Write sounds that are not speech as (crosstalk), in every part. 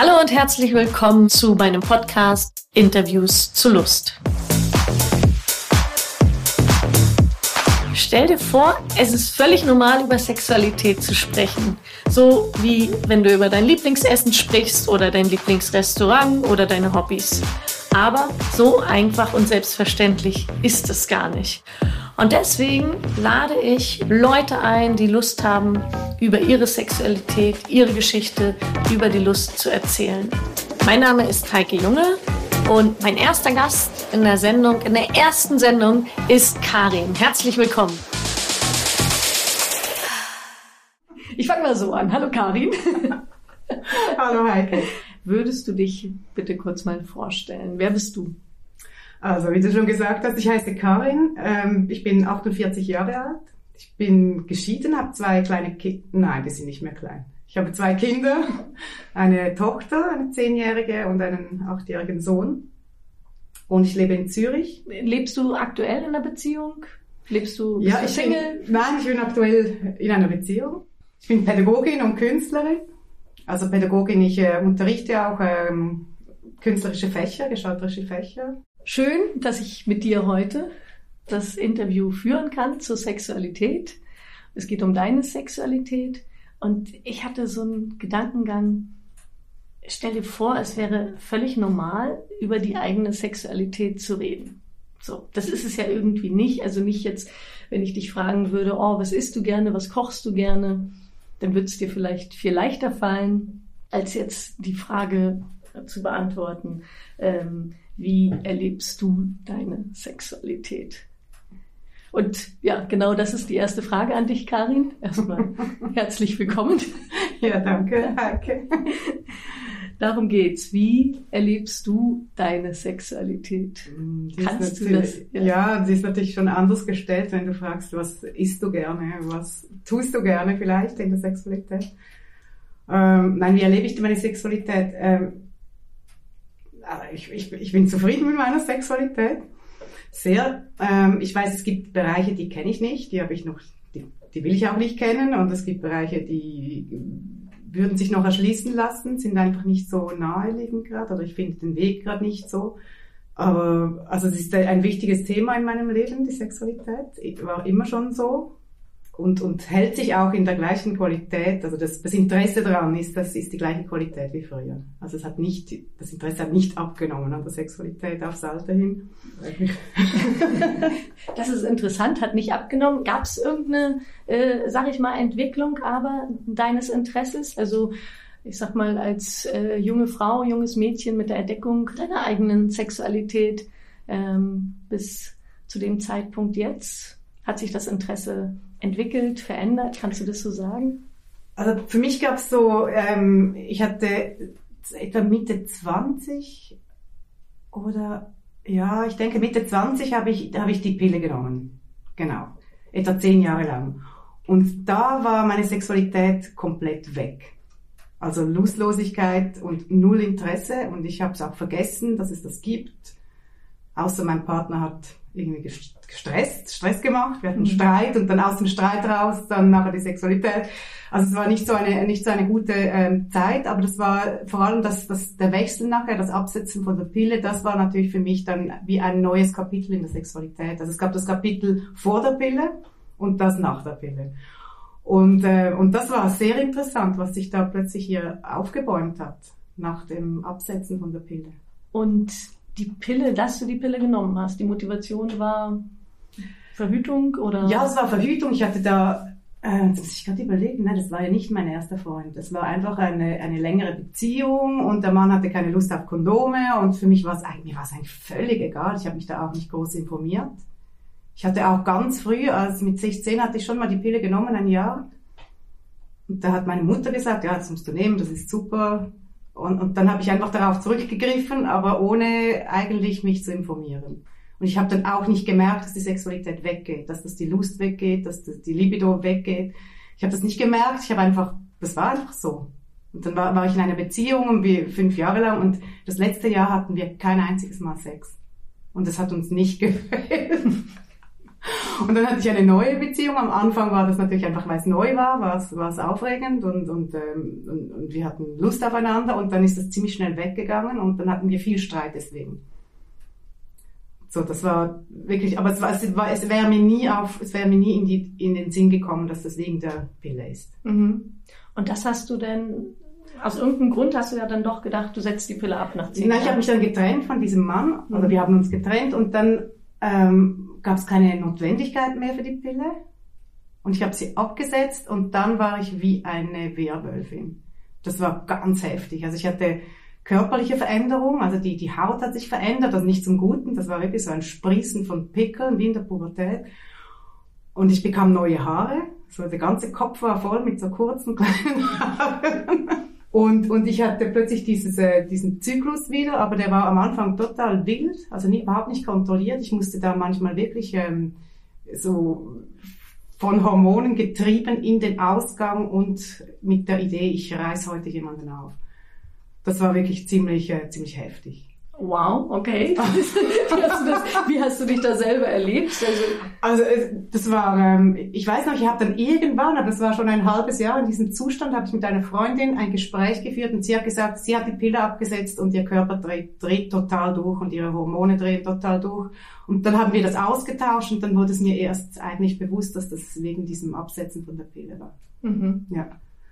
Hallo und herzlich willkommen zu meinem Podcast Interviews zu Lust. Stell dir vor, es ist völlig normal, über Sexualität zu sprechen. So wie wenn du über dein Lieblingsessen sprichst oder dein Lieblingsrestaurant oder deine Hobbys. Aber so einfach und selbstverständlich ist es gar nicht. Und deswegen lade ich Leute ein, die Lust haben, über ihre Sexualität, ihre Geschichte, über die Lust zu erzählen. Mein Name ist Heike Junge und mein erster Gast in der Sendung, in der ersten Sendung ist Karin. Herzlich willkommen. Ich fange mal so an. Hallo Karin. Hallo Heike. Würdest du dich bitte kurz mal vorstellen? Wer bist du? Also, wie du schon gesagt hast, ich heiße Karin. Ähm, ich bin 48 Jahre alt. Ich bin geschieden, habe zwei kleine Kinder. Nein, die sind nicht mehr klein. Ich habe zwei Kinder, eine Tochter, eine zehnjährige und einen achtjährigen Sohn. Und ich lebe in Zürich. Lebst du aktuell in einer Beziehung? Lebst du ja, ich Single? Bin, nein, ich bin aktuell in einer Beziehung. Ich bin Pädagogin und Künstlerin. Also Pädagogin, ich äh, unterrichte auch ähm, künstlerische Fächer, gestalterische Fächer. Schön, dass ich mit dir heute das Interview führen kann zur Sexualität. Es geht um deine Sexualität. Und ich hatte so einen Gedankengang, stell dir vor, es wäre völlig normal, über die eigene Sexualität zu reden. So, das ist es ja irgendwie nicht. Also nicht jetzt, wenn ich dich fragen würde, oh, was isst du gerne, was kochst du gerne, dann würde es dir vielleicht viel leichter fallen, als jetzt die Frage zu beantworten, ähm, wie erlebst du deine Sexualität? Und ja, genau das ist die erste Frage an dich, Karin. Erstmal (laughs) herzlich willkommen. Ja, danke, Heike. Darum geht's. Wie erlebst du deine Sexualität? Die Kannst du das? Ja. ja, sie ist natürlich schon anders gestellt, wenn du fragst, was isst du gerne, was tust du gerne vielleicht in der Sexualität? Ähm, nein, wie erlebe ich meine Sexualität? Ähm, ich, ich, ich bin zufrieden mit meiner Sexualität. Sehr. Ähm, ich weiß, es gibt Bereiche, die kenne ich nicht, die habe ich noch, die, die will ich auch nicht kennen. Und es gibt Bereiche, die würden sich noch erschließen lassen, sind einfach nicht so naheliegend gerade oder ich finde den Weg gerade nicht so. Aber also es ist ein wichtiges Thema in meinem Leben, die Sexualität. War immer schon so und, und hält sich auch in der gleichen Qualität. Also das, das Interesse daran ist, das ist die gleiche Qualität wie früher. Also es hat nicht, das Interesse hat nicht abgenommen an der Sexualität aufs Alter hin. (laughs) das ist interessant, hat nicht abgenommen. Gab es irgendeine, äh, sag ich mal, Entwicklung aber deines Interesses? Also ich sag mal, als äh, junge Frau, junges Mädchen mit der Entdeckung deiner eigenen Sexualität ähm, bis zu dem Zeitpunkt jetzt, hat sich das Interesse entwickelt, verändert? Kannst du das so sagen? Also für mich gab es so, ähm, ich hatte etwa Mitte 20 oder ja, ich denke Mitte 20 habe ich, hab ich die Pille genommen. Genau. Etwa zehn Jahre lang. Und da war meine Sexualität komplett weg. Also Lustlosigkeit und null Interesse und ich habe es auch vergessen, dass es das gibt. Außer mein Partner hat irgendwie gestresst, Stress gemacht, wir hatten mhm. Streit und dann aus dem Streit raus dann nachher die Sexualität. Also es war nicht so eine nicht so eine gute ähm, Zeit, aber das war vor allem das, das der Wechsel nachher, das Absetzen von der Pille, das war natürlich für mich dann wie ein neues Kapitel in der Sexualität. Also es gab das Kapitel vor der Pille und das nach der Pille. Und äh, und das war sehr interessant, was sich da plötzlich hier aufgebäumt hat nach dem Absetzen von der Pille. Und die Pille, dass du die Pille genommen hast, die Motivation war Verhütung oder? Ja, es war Verhütung. Ich hatte da, äh, das muss ich gerade überlegen, ne, das war ja nicht mein erster Freund. Das war einfach eine, eine längere Beziehung und der Mann hatte keine Lust auf Kondome und für mich war es eigentlich, war es eigentlich völlig egal. Ich habe mich da auch nicht groß informiert. Ich hatte auch ganz früh, als mit 16 hatte ich schon mal die Pille genommen, ein Jahr. Und da hat meine Mutter gesagt, ja, das musst du nehmen, das ist super. Und, und dann habe ich einfach darauf zurückgegriffen, aber ohne eigentlich mich zu informieren. Und ich habe dann auch nicht gemerkt, dass die Sexualität weggeht, dass das die Lust weggeht, dass das die Libido weggeht. Ich habe das nicht gemerkt. Ich habe einfach, das war einfach so. Und dann war, war ich in einer Beziehung wie fünf Jahre lang und das letzte Jahr hatten wir kein einziges Mal Sex. Und das hat uns nicht (laughs) gefällt. Und dann hatte ich eine neue Beziehung. Am Anfang war das natürlich einfach, weil es neu war, war es, war es aufregend und, und, ähm, und, und wir hatten Lust aufeinander und dann ist das ziemlich schnell weggegangen und dann hatten wir viel Streit deswegen. So, das war wirklich, aber es, war, es, war, es wäre mir nie auf, es wäre mir nie in, die, in den Sinn gekommen, dass das wegen der Pille ist. Mhm. Und das hast du denn, aus irgendeinem Grund hast du ja dann doch gedacht, du setzt die Pille ab nach zehn Jahren? Nein, ich habe mich dann getrennt von diesem Mann, also mhm. wir haben uns getrennt und dann ähm, gab es keine Notwendigkeit mehr für die Pille und ich habe sie abgesetzt und dann war ich wie eine Werwölfin. Das war ganz heftig. Also ich hatte körperliche Veränderung, also die, die Haut hat sich verändert, also nicht zum Guten, das war wirklich so ein Sprießen von Pickeln wie in der Pubertät. Und ich bekam neue Haare, so der ganze Kopf war voll mit so kurzen (laughs) kleinen Haaren. Und, und ich hatte plötzlich dieses, äh, diesen Zyklus wieder, aber der war am Anfang total wild, also nie, überhaupt nicht kontrolliert. Ich musste da manchmal wirklich ähm, so von Hormonen getrieben in den Ausgang und mit der Idee, ich reiß heute jemanden auf das war wirklich ziemlich, äh, ziemlich heftig. Wow, okay. (laughs) wie, hast das, wie, hast du dich da selber erlebt? Also, also das war, ähm, ich weiß noch, ich habe dann irgendwann, aber das war schon ein halbes Jahr in diesem Zustand, habe ich mit einer Freundin ein Gespräch geführt und sie hat gesagt, sie hat die Pille abgesetzt und ihr Körper dreht, dreht total durch und ihre Hormone drehen total durch. Und dann haben wir das ausgetauscht und dann wurde es mir erst eigentlich bewusst, dass das wegen diesem Absetzen von der Pille war. Mhm. Ja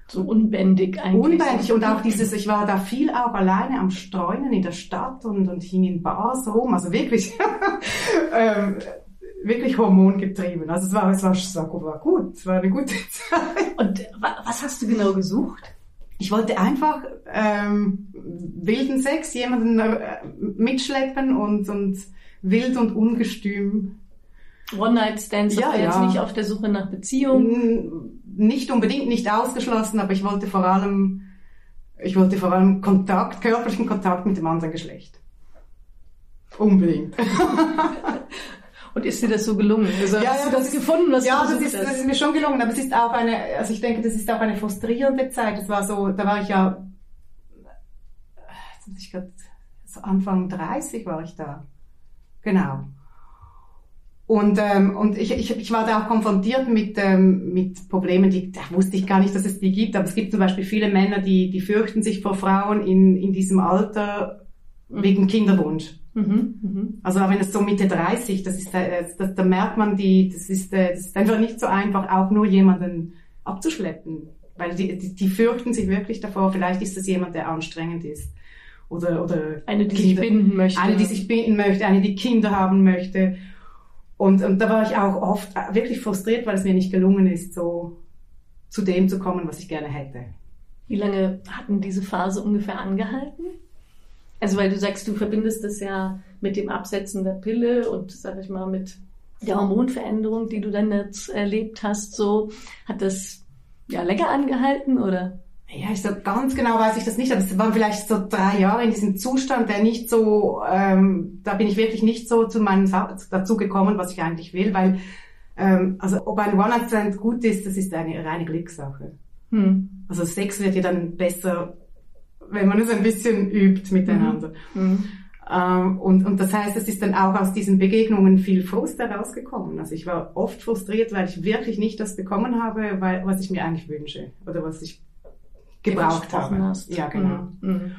so unbändig eigentlich. Unbändig und auch dieses, (laughs) ich war da viel auch alleine am Streunen in der Stadt und, und hing in Bars rum, also wirklich, (laughs) ähm, wirklich hormongetrieben. Also es war, es war, es war gut, es war eine gute (laughs) Zeit. Und was hast du genau gesucht? Ich wollte einfach ähm, wilden Sex, jemanden äh, mitschleppen und, und wild und ungestüm One-Night-Stands, ja, ja. jetzt nicht auf der Suche nach Beziehungen? Nicht unbedingt, nicht ausgeschlossen, aber ich wollte vor allem, ich wollte vor allem Kontakt, körperlichen Kontakt mit dem anderen Geschlecht. Unbedingt. (laughs) Und ist dir das so gelungen? Also ja, hast ja, du das, das gefunden? Was ja, das ist, das ist mir schon gelungen, aber es ist auch eine, also ich denke, das ist auch eine frustrierende Zeit. Das war so, da war ich ja, jetzt muss ich gerade, so Anfang 30 war ich da. Genau. Und, ähm, und ich, ich, ich war da auch konfrontiert mit, ähm, mit Problemen, die da wusste ich gar nicht, dass es die gibt. Aber es gibt zum Beispiel viele Männer, die, die fürchten sich vor Frauen in, in diesem Alter wegen Kinderwunsch. Mhm, mh. Also wenn es so Mitte 30, das ist, äh, das, da merkt man die, das ist, äh, das ist einfach nicht so einfach, auch nur jemanden abzuschleppen. Weil die, die, die fürchten sich wirklich davor, vielleicht ist das jemand, der anstrengend ist. Oder, oder eine, die Kinder, sich binden möchte. Eine, die sich binden möchte, eine, die Kinder haben möchte. Und, und da war ich auch oft wirklich frustriert, weil es mir nicht gelungen ist, so zu dem zu kommen, was ich gerne hätte. Wie lange hatten diese Phase ungefähr angehalten? Also weil du sagst, du verbindest das ja mit dem Absetzen der Pille und sag ich mal mit der Hormonveränderung, die du dann jetzt erlebt hast, so hat das ja länger angehalten oder? Ja, ich so ganz genau weiß ich das nicht, aber es waren vielleicht so drei Jahre in diesem Zustand, der nicht so, ähm, da bin ich wirklich nicht so zu meinem dazu gekommen, was ich eigentlich will, weil ähm, also ob ein One-Night-Stand gut ist, das ist eine reine Glückssache. Hm. Also Sex wird ja dann besser, wenn man es ein bisschen übt miteinander. Mhm. Mhm. Ähm, und, und das heißt, es ist dann auch aus diesen Begegnungen viel Frust herausgekommen. Also ich war oft frustriert, weil ich wirklich nicht das bekommen habe, weil, was ich mir eigentlich wünsche oder was ich gebraucht habe. Hast. Ja, genau. Mhm. mhm.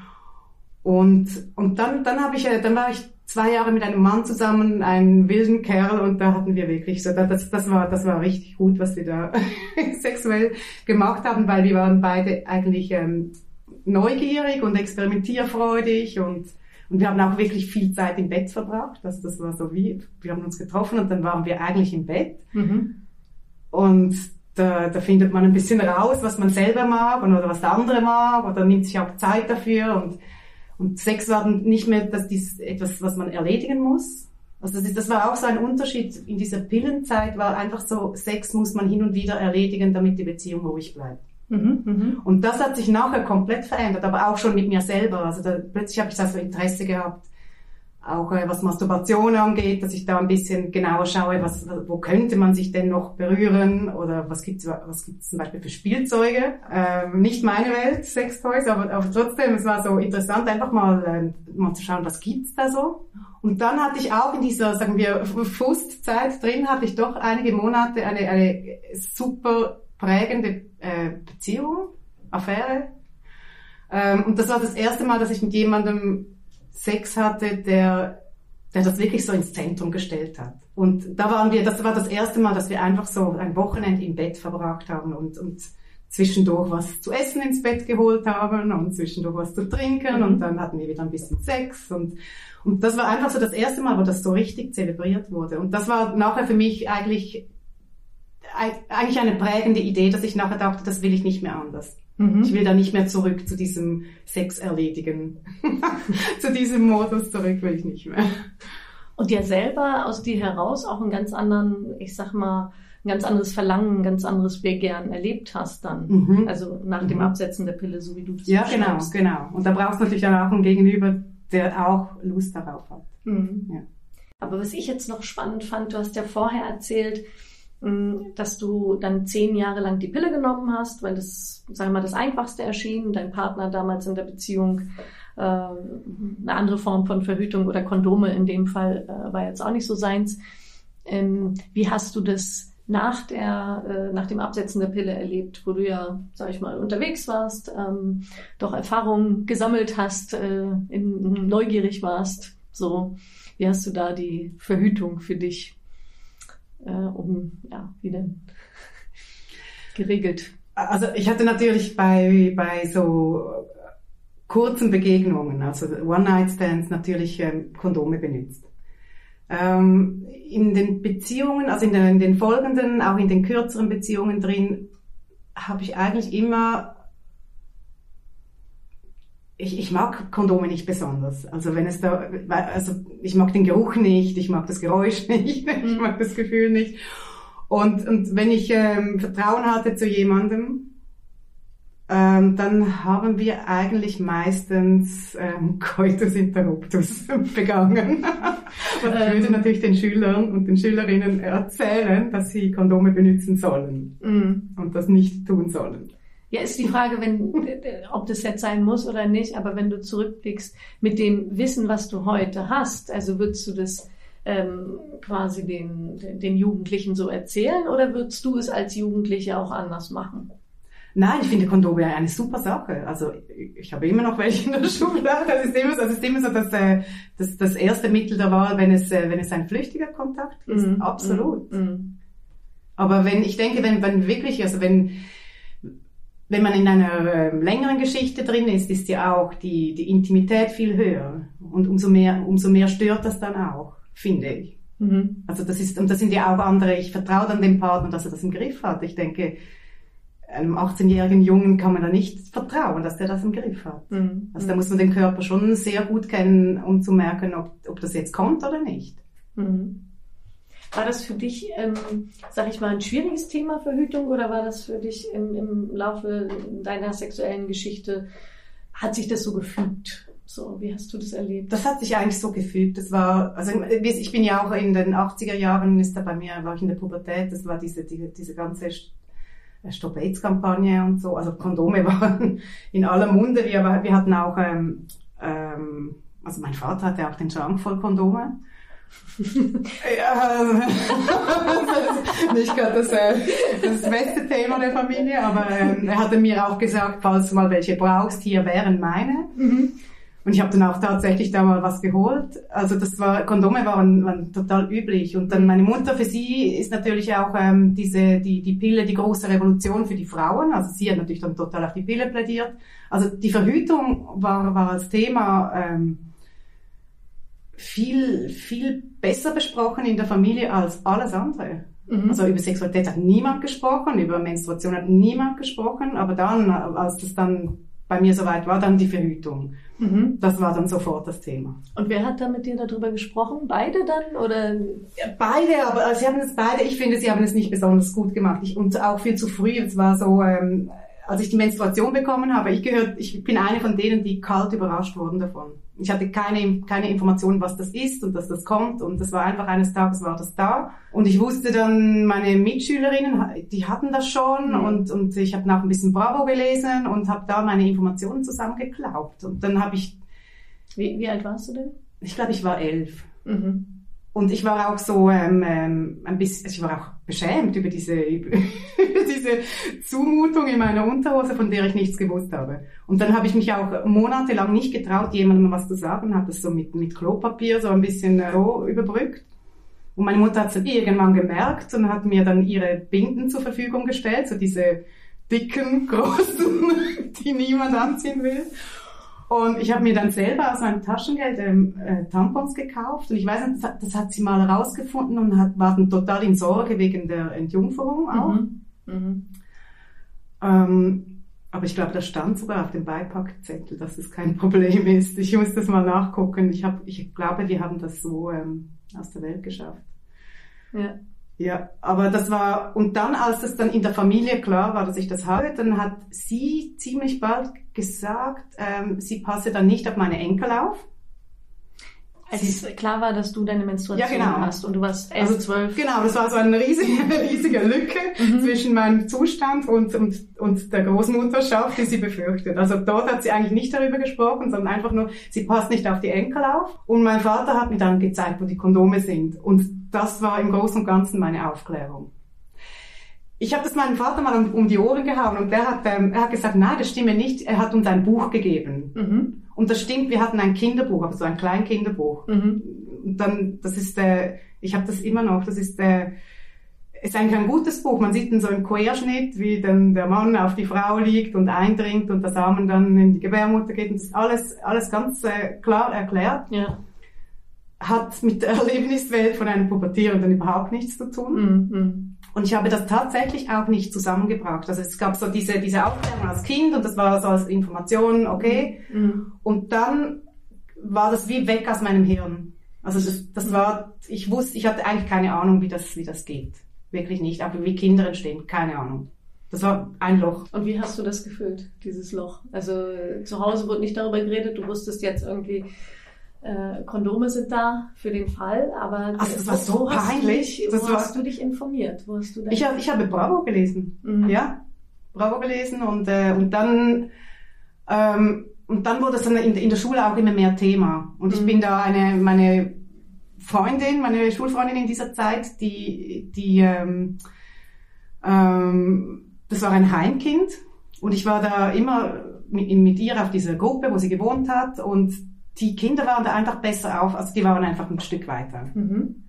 Und, und dann, dann habe ich, äh, dann war ich zwei Jahre mit einem Mann zusammen, einen wilden Kerl, und da hatten wir wirklich so, das, das war, das war richtig gut, was wir da (laughs) sexuell gemacht haben, weil wir waren beide eigentlich ähm, neugierig und experimentierfreudig und, und wir haben auch wirklich viel Zeit im Bett verbracht. Also das war so wie, wir haben uns getroffen und dann waren wir eigentlich im Bett. Mhm. Und da, da findet man ein bisschen raus, was man selber mag und, oder was der andere mag oder nimmt sich auch Zeit dafür und, und Sex war nicht mehr das, dies, etwas, was man erledigen muss. Also das, ist, das war auch so ein Unterschied in dieser Pillenzeit, war einfach so, Sex muss man hin und wieder erledigen, damit die Beziehung ruhig bleibt. Mhm, mh. Und das hat sich nachher komplett verändert, aber auch schon mit mir selber. Also da, plötzlich habe ich da so Interesse gehabt auch äh, was Masturbation angeht, dass ich da ein bisschen genauer schaue, was, wo könnte man sich denn noch berühren oder was gibt's was gibt's zum Beispiel für Spielzeuge. Ähm, nicht meine Welt, Sextoys, aber, aber trotzdem, es war so interessant, einfach mal, äh, mal zu schauen, was gibt's da so. Und dann hatte ich auch in dieser, sagen wir, Frustzeit drin, hatte ich doch einige Monate eine, eine super prägende äh, Beziehung, Affäre. Ähm, und das war das erste Mal, dass ich mit jemandem Sex hatte, der, der das wirklich so ins Zentrum gestellt hat. Und da waren wir, das war das erste Mal, dass wir einfach so ein Wochenende im Bett verbracht haben und, und zwischendurch was zu essen ins Bett geholt haben und zwischendurch was zu trinken und dann hatten wir wieder ein bisschen Sex und, und das war einfach so das erste Mal, wo das so richtig zelebriert wurde. Und das war nachher für mich eigentlich, eigentlich eine prägende Idee, dass ich nachher dachte, das will ich nicht mehr anders. Mhm. Ich will da nicht mehr zurück zu diesem Sex erledigen. (laughs) zu diesem Modus zurück will ich nicht mehr. Und ja selber aus dir heraus auch einen ganz anderen, ich sag mal, ein ganz anderes Verlangen, ein ganz anderes Begehren erlebt hast dann. Mhm. Also nach dem mhm. Absetzen der Pille, so wie du das Ja, genau, genau. Und da brauchst du natürlich dann auch einen Gegenüber, der auch Lust darauf hat. Mhm. Ja. Aber was ich jetzt noch spannend fand, du hast ja vorher erzählt, dass du dann zehn Jahre lang die Pille genommen hast, weil das, wir mal, das Einfachste erschien. Dein Partner damals in der Beziehung äh, eine andere Form von Verhütung oder Kondome in dem Fall äh, war jetzt auch nicht so seins. Ähm, wie hast du das nach der, äh, nach dem Absetzen der Pille erlebt, wo du ja, sag ich mal, unterwegs warst, ähm, doch Erfahrungen gesammelt hast, äh, neugierig warst, so. Wie hast du da die Verhütung für dich äh, um, ja, wie denn geregelt? Also ich hatte natürlich bei, bei so kurzen Begegnungen, also One-Night-Stands, natürlich ähm, Kondome benutzt. Ähm, in den Beziehungen, also in den, in den folgenden, auch in den kürzeren Beziehungen drin, habe ich eigentlich immer ich, ich mag Kondome nicht besonders. Also wenn es da, also ich mag den Geruch nicht, ich mag das Geräusch (laughs) nicht, ich mhm. mag das Gefühl nicht. Und, und wenn ich ähm, Vertrauen hatte zu jemandem, ähm, dann haben wir eigentlich meistens ähm, (laughs) Coitus interruptus (laughs) begangen. und ich würde natürlich den Schülern und den Schülerinnen erzählen, dass sie Kondome benutzen sollen mm. und das nicht tun sollen. Ja, ist die Frage, wenn, ob das jetzt sein muss oder nicht, aber wenn du zurückblickst mit dem Wissen, was du heute hast, also würdest du das ähm, quasi den, den Jugendlichen so erzählen oder würdest du es als Jugendliche auch anders machen? Nein, ich finde Kondome eine super Sache. Also ich habe immer noch welche in der (laughs) Schublade. Das ist immer so, das, ist immer so das, äh, das, das erste Mittel der Wahl, wenn es, äh, wenn es ein flüchtiger Kontakt ist. Mm, Absolut. Mm, mm. Aber wenn, ich denke, wenn, wenn wirklich, also wenn, wenn man in einer äh, längeren Geschichte drin ist, ist ja auch die, die Intimität viel höher. Und umso mehr, umso mehr stört das dann auch, finde ich. Mhm. Also das ist, und das sind ja auch andere, ich vertraue dann dem Partner, dass er das im Griff hat. Ich denke, einem 18-jährigen Jungen kann man da nicht vertrauen, dass der das im Griff hat. Mhm. Also da muss man den Körper schon sehr gut kennen, um zu merken, ob, ob das jetzt kommt oder nicht. Mhm. War das für dich, ähm, sag ich mal, ein schwieriges Thema Verhütung oder war das für dich im, im Laufe deiner sexuellen Geschichte, hat sich das so gefügt? So, wie hast du das erlebt? Das hat sich eigentlich so gefügt. Das war, also ich bin ja auch in den 80er Jahren, ist da bei mir, war ich in der Pubertät, das war diese, die, diese ganze Stop AIDS Kampagne und so. Also Kondome (laughs) waren in aller Munde. Wir, wir hatten auch, ähm, ähm, also mein Vater hatte auch den Schrank voll Kondome ja, (laughs) nicht gerade das, äh, das beste Thema der Familie, aber ähm, er hatte mir auch gesagt, falls du mal welche brauchst, hier wären meine. Mhm. Und ich habe dann auch tatsächlich da mal was geholt. Also das war, Kondome waren, waren total üblich. Und dann meine Mutter, für sie ist natürlich auch ähm, diese, die, die Pille die große Revolution für die Frauen. Also sie hat natürlich dann total auf die Pille plädiert. Also die Verhütung war, war als Thema ähm, viel, viel besser besprochen in der Familie als alles andere. Mhm. Also über Sexualität hat niemand gesprochen, über Menstruation hat niemand gesprochen, aber dann, als das dann bei mir soweit war, dann die Verhütung. Mhm. Das war dann sofort das Thema. Und wer hat da mit dir darüber gesprochen? Beide dann oder? Ja, beide, aber also sie haben es beide. Ich finde, sie haben es nicht besonders gut gemacht. Ich, und auch viel zu früh. Es war so, ähm, als ich die Menstruation bekommen habe, ich gehört, ich bin eine von denen, die kalt überrascht wurden davon. Ich hatte keine, keine Informationen, was das ist und dass das kommt. Und das war einfach eines Tages war das da. Und ich wusste dann, meine Mitschülerinnen, die hatten das schon. Mhm. Und, und ich habe nach ein bisschen Bravo gelesen und habe da meine Informationen zusammengeklaubt. Und dann habe ich... Wie, wie alt warst du denn? Ich glaube, ich war elf. Mhm. Und ich war auch so ähm, ähm, ein bisschen, ich war auch beschämt über diese, (laughs) über diese Zumutung in meiner Unterhose, von der ich nichts gewusst habe. Und dann habe ich mich auch monatelang nicht getraut, jemandem was zu sagen, habe das so mit, mit Klopapier so ein bisschen roh überbrückt. Und meine Mutter hat es irgendwann gemerkt und hat mir dann ihre Binden zur Verfügung gestellt, so diese dicken, (laughs) großen, die niemand anziehen will. Und ich habe mir dann selber aus meinem Taschengeld ähm, äh, Tampons gekauft. Und ich weiß nicht, das hat, das hat sie mal herausgefunden und hat, war dann total in Sorge wegen der Entjungferung auch. Mhm. Mhm. Ähm, aber ich glaube, das stand sogar auf dem Beipackzettel, dass es kein Problem ist. Ich muss das mal nachgucken. Ich, hab, ich glaube, wir haben das so ähm, aus der Welt geschafft. Ja. Ja, aber das war, und dann, als das dann in der Familie klar war, dass ich das habe, dann hat sie ziemlich bald gesagt, ähm, sie passe dann nicht auf meine Enkel auf. Als es klar war, dass du deine Menstruation ja, genau. hast und du warst elf, also, zwölf. Genau, das war so eine riesige, (laughs) riesige Lücke mhm. zwischen meinem Zustand und, und, und der Großmutterschaft, die sie befürchtet. Also dort hat sie eigentlich nicht darüber gesprochen, sondern einfach nur, sie passt nicht auf die Enkel auf. Und mein Vater hat mir dann gezeigt, wo die Kondome sind. Und das war im Großen und Ganzen meine Aufklärung. Ich habe das meinem Vater mal um, um, die Ohren gehauen und der hat, ähm, er hat gesagt, nein, das stimme nicht. Er hat uns ein Buch gegeben. Mhm. Und das stimmt, wir hatten ein Kinderbuch, aber so ein Kleinkinderbuch. Mhm. Und dann, das ist, äh, ich habe das immer noch, das ist, äh, ist eigentlich ein gutes Buch. Man sieht dann so einen Querschnitt, wie dann der Mann auf die Frau liegt und eindringt und der Samen dann in die Gebärmutter geht. Und das ist alles, alles ganz äh, klar erklärt. Ja hat mit der (laughs) Erlebniswelt von einem Pubertierenden überhaupt nichts zu tun. Mhm. Und ich habe das tatsächlich auch nicht zusammengebracht. Also es gab so diese, diese Aufklärung als Kind und das war so als Information, okay. Mhm. Und dann war das wie weg aus meinem Hirn. Also das, das war, ich wusste, ich hatte eigentlich keine Ahnung, wie das, wie das geht. Wirklich nicht. Aber wie Kinder entstehen, keine Ahnung. Das war ein Loch. Und wie hast du das gefühlt, dieses Loch? Also zu Hause wurde nicht darüber geredet, du wusstest jetzt irgendwie, äh, Kondome sind da für den Fall, aber Ach, das war so peinlich. Dich, wo war, hast du dich informiert? Wo hast du ich, hab, ich habe Bravo gelesen, mhm. ja, Bravo gelesen und äh, und dann ähm, und dann wurde es dann in, in der Schule auch immer mehr Thema und ich mhm. bin da eine meine Freundin, meine Schulfreundin in dieser Zeit, die die ähm, ähm, das war ein Heimkind und ich war da immer mit, mit ihr auf dieser Gruppe, wo sie gewohnt hat und die Kinder waren da einfach besser auf, also die waren einfach ein Stück weiter. Mhm.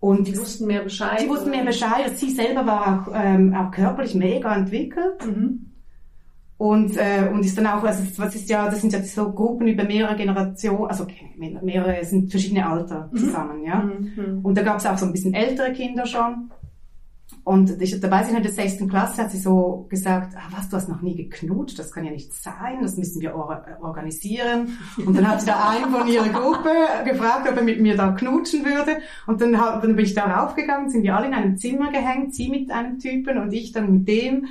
Und die wussten mehr Bescheid. Die wussten mehr Bescheid. Sie selber war auch, ähm, auch körperlich mega entwickelt. Mhm. Und, äh, und ist dann auch, also was ist ja, das sind ja so Gruppen über mehrere Generationen, also mehrere sind verschiedene Alter mhm. zusammen, mhm. ja. Und da gab es auch so ein bisschen ältere Kinder schon. Und ich, da weiß ich in der sechsten Klasse hat sie so gesagt, ah, was, du hast noch nie geknutscht, das kann ja nicht sein, das müssen wir or organisieren. Und dann hat sie da einen von ihrer Gruppe gefragt, ob er mit mir da knutschen würde. Und dann, dann bin ich da raufgegangen, sind wir alle in einem Zimmer gehängt, sie mit einem Typen und ich dann mit dem.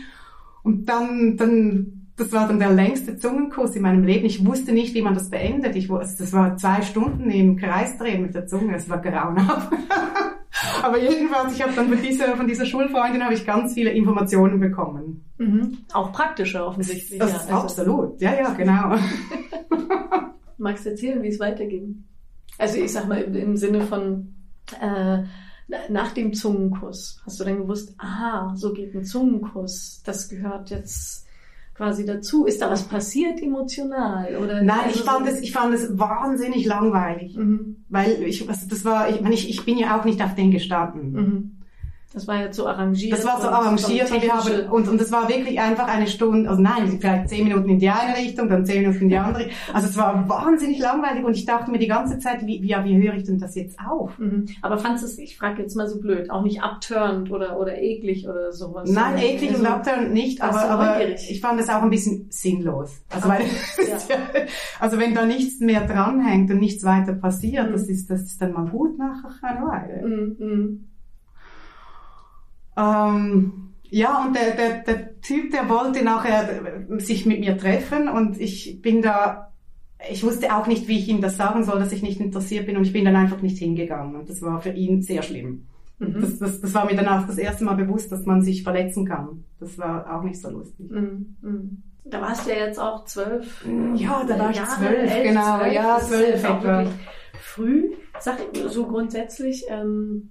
Und dann, dann, das war dann der längste Zungenkuss in meinem Leben. Ich wusste nicht, wie man das beendet. Ich wusste, das war zwei Stunden im Kreis drehen mit der Zunge. Es war grauenhaft. (laughs) Aber jedenfalls, ich habe dann von dieser, von dieser Schulfreundin habe ich ganz viele Informationen bekommen. Mhm. Auch praktische offensichtlich. Das, ja, also. Absolut, ja, ja, genau. (laughs) Magst du erzählen, wie es weiterging? Also ich sag mal im, im Sinne von äh, nach dem Zungenkuss. Hast du dann gewusst, aha, so geht ein Zungenkuss. Das gehört jetzt quasi dazu? Ist da was passiert emotional? Oder Nein, ich fand es, ich fand es wahnsinnig langweilig, mhm. weil ich, also das war, ich ich, ich bin ja auch nicht auf den gestanden. Mhm. Das war ja so arrangiert. Das war so arrangiert und, wir haben, und, und das war wirklich einfach eine Stunde, also nein, vielleicht zehn Minuten in die eine Richtung, dann zehn Minuten in die andere. Also es war wahnsinnig langweilig und ich dachte mir die ganze Zeit, wie, wie, ja, wie höre ich denn das jetzt auf? Mhm. Aber fandest du es, ich frage jetzt mal so blöd, auch nicht abturnt oder, oder eklig oder sowas? Nein, eklig also, und abturnt nicht, aber, aber ich fand es auch ein bisschen sinnlos. Also, weil, (laughs) ja. (laughs) also wenn da nichts mehr dranhängt und nichts weiter passiert, mhm. das ist, das ist dann mal gut nach einer Weile. Mhm. Ähm, ja, und der, der, der Typ, der wollte nachher sich mit mir treffen und ich bin da ich wusste auch nicht, wie ich ihm das sagen soll, dass ich nicht interessiert bin und ich bin dann einfach nicht hingegangen und das war für ihn sehr schlimm. Mhm. Das, das, das war mir dann auch das erste Mal bewusst, dass man sich verletzen kann. Das war auch nicht so lustig. Mhm. mhm. Da warst du ja jetzt auch zwölf. Ja, da war ich Jahre zwölf, elf, genau. Zwölf, ja, zwölf etwa. Früh. Sag so grundsätzlich, ähm,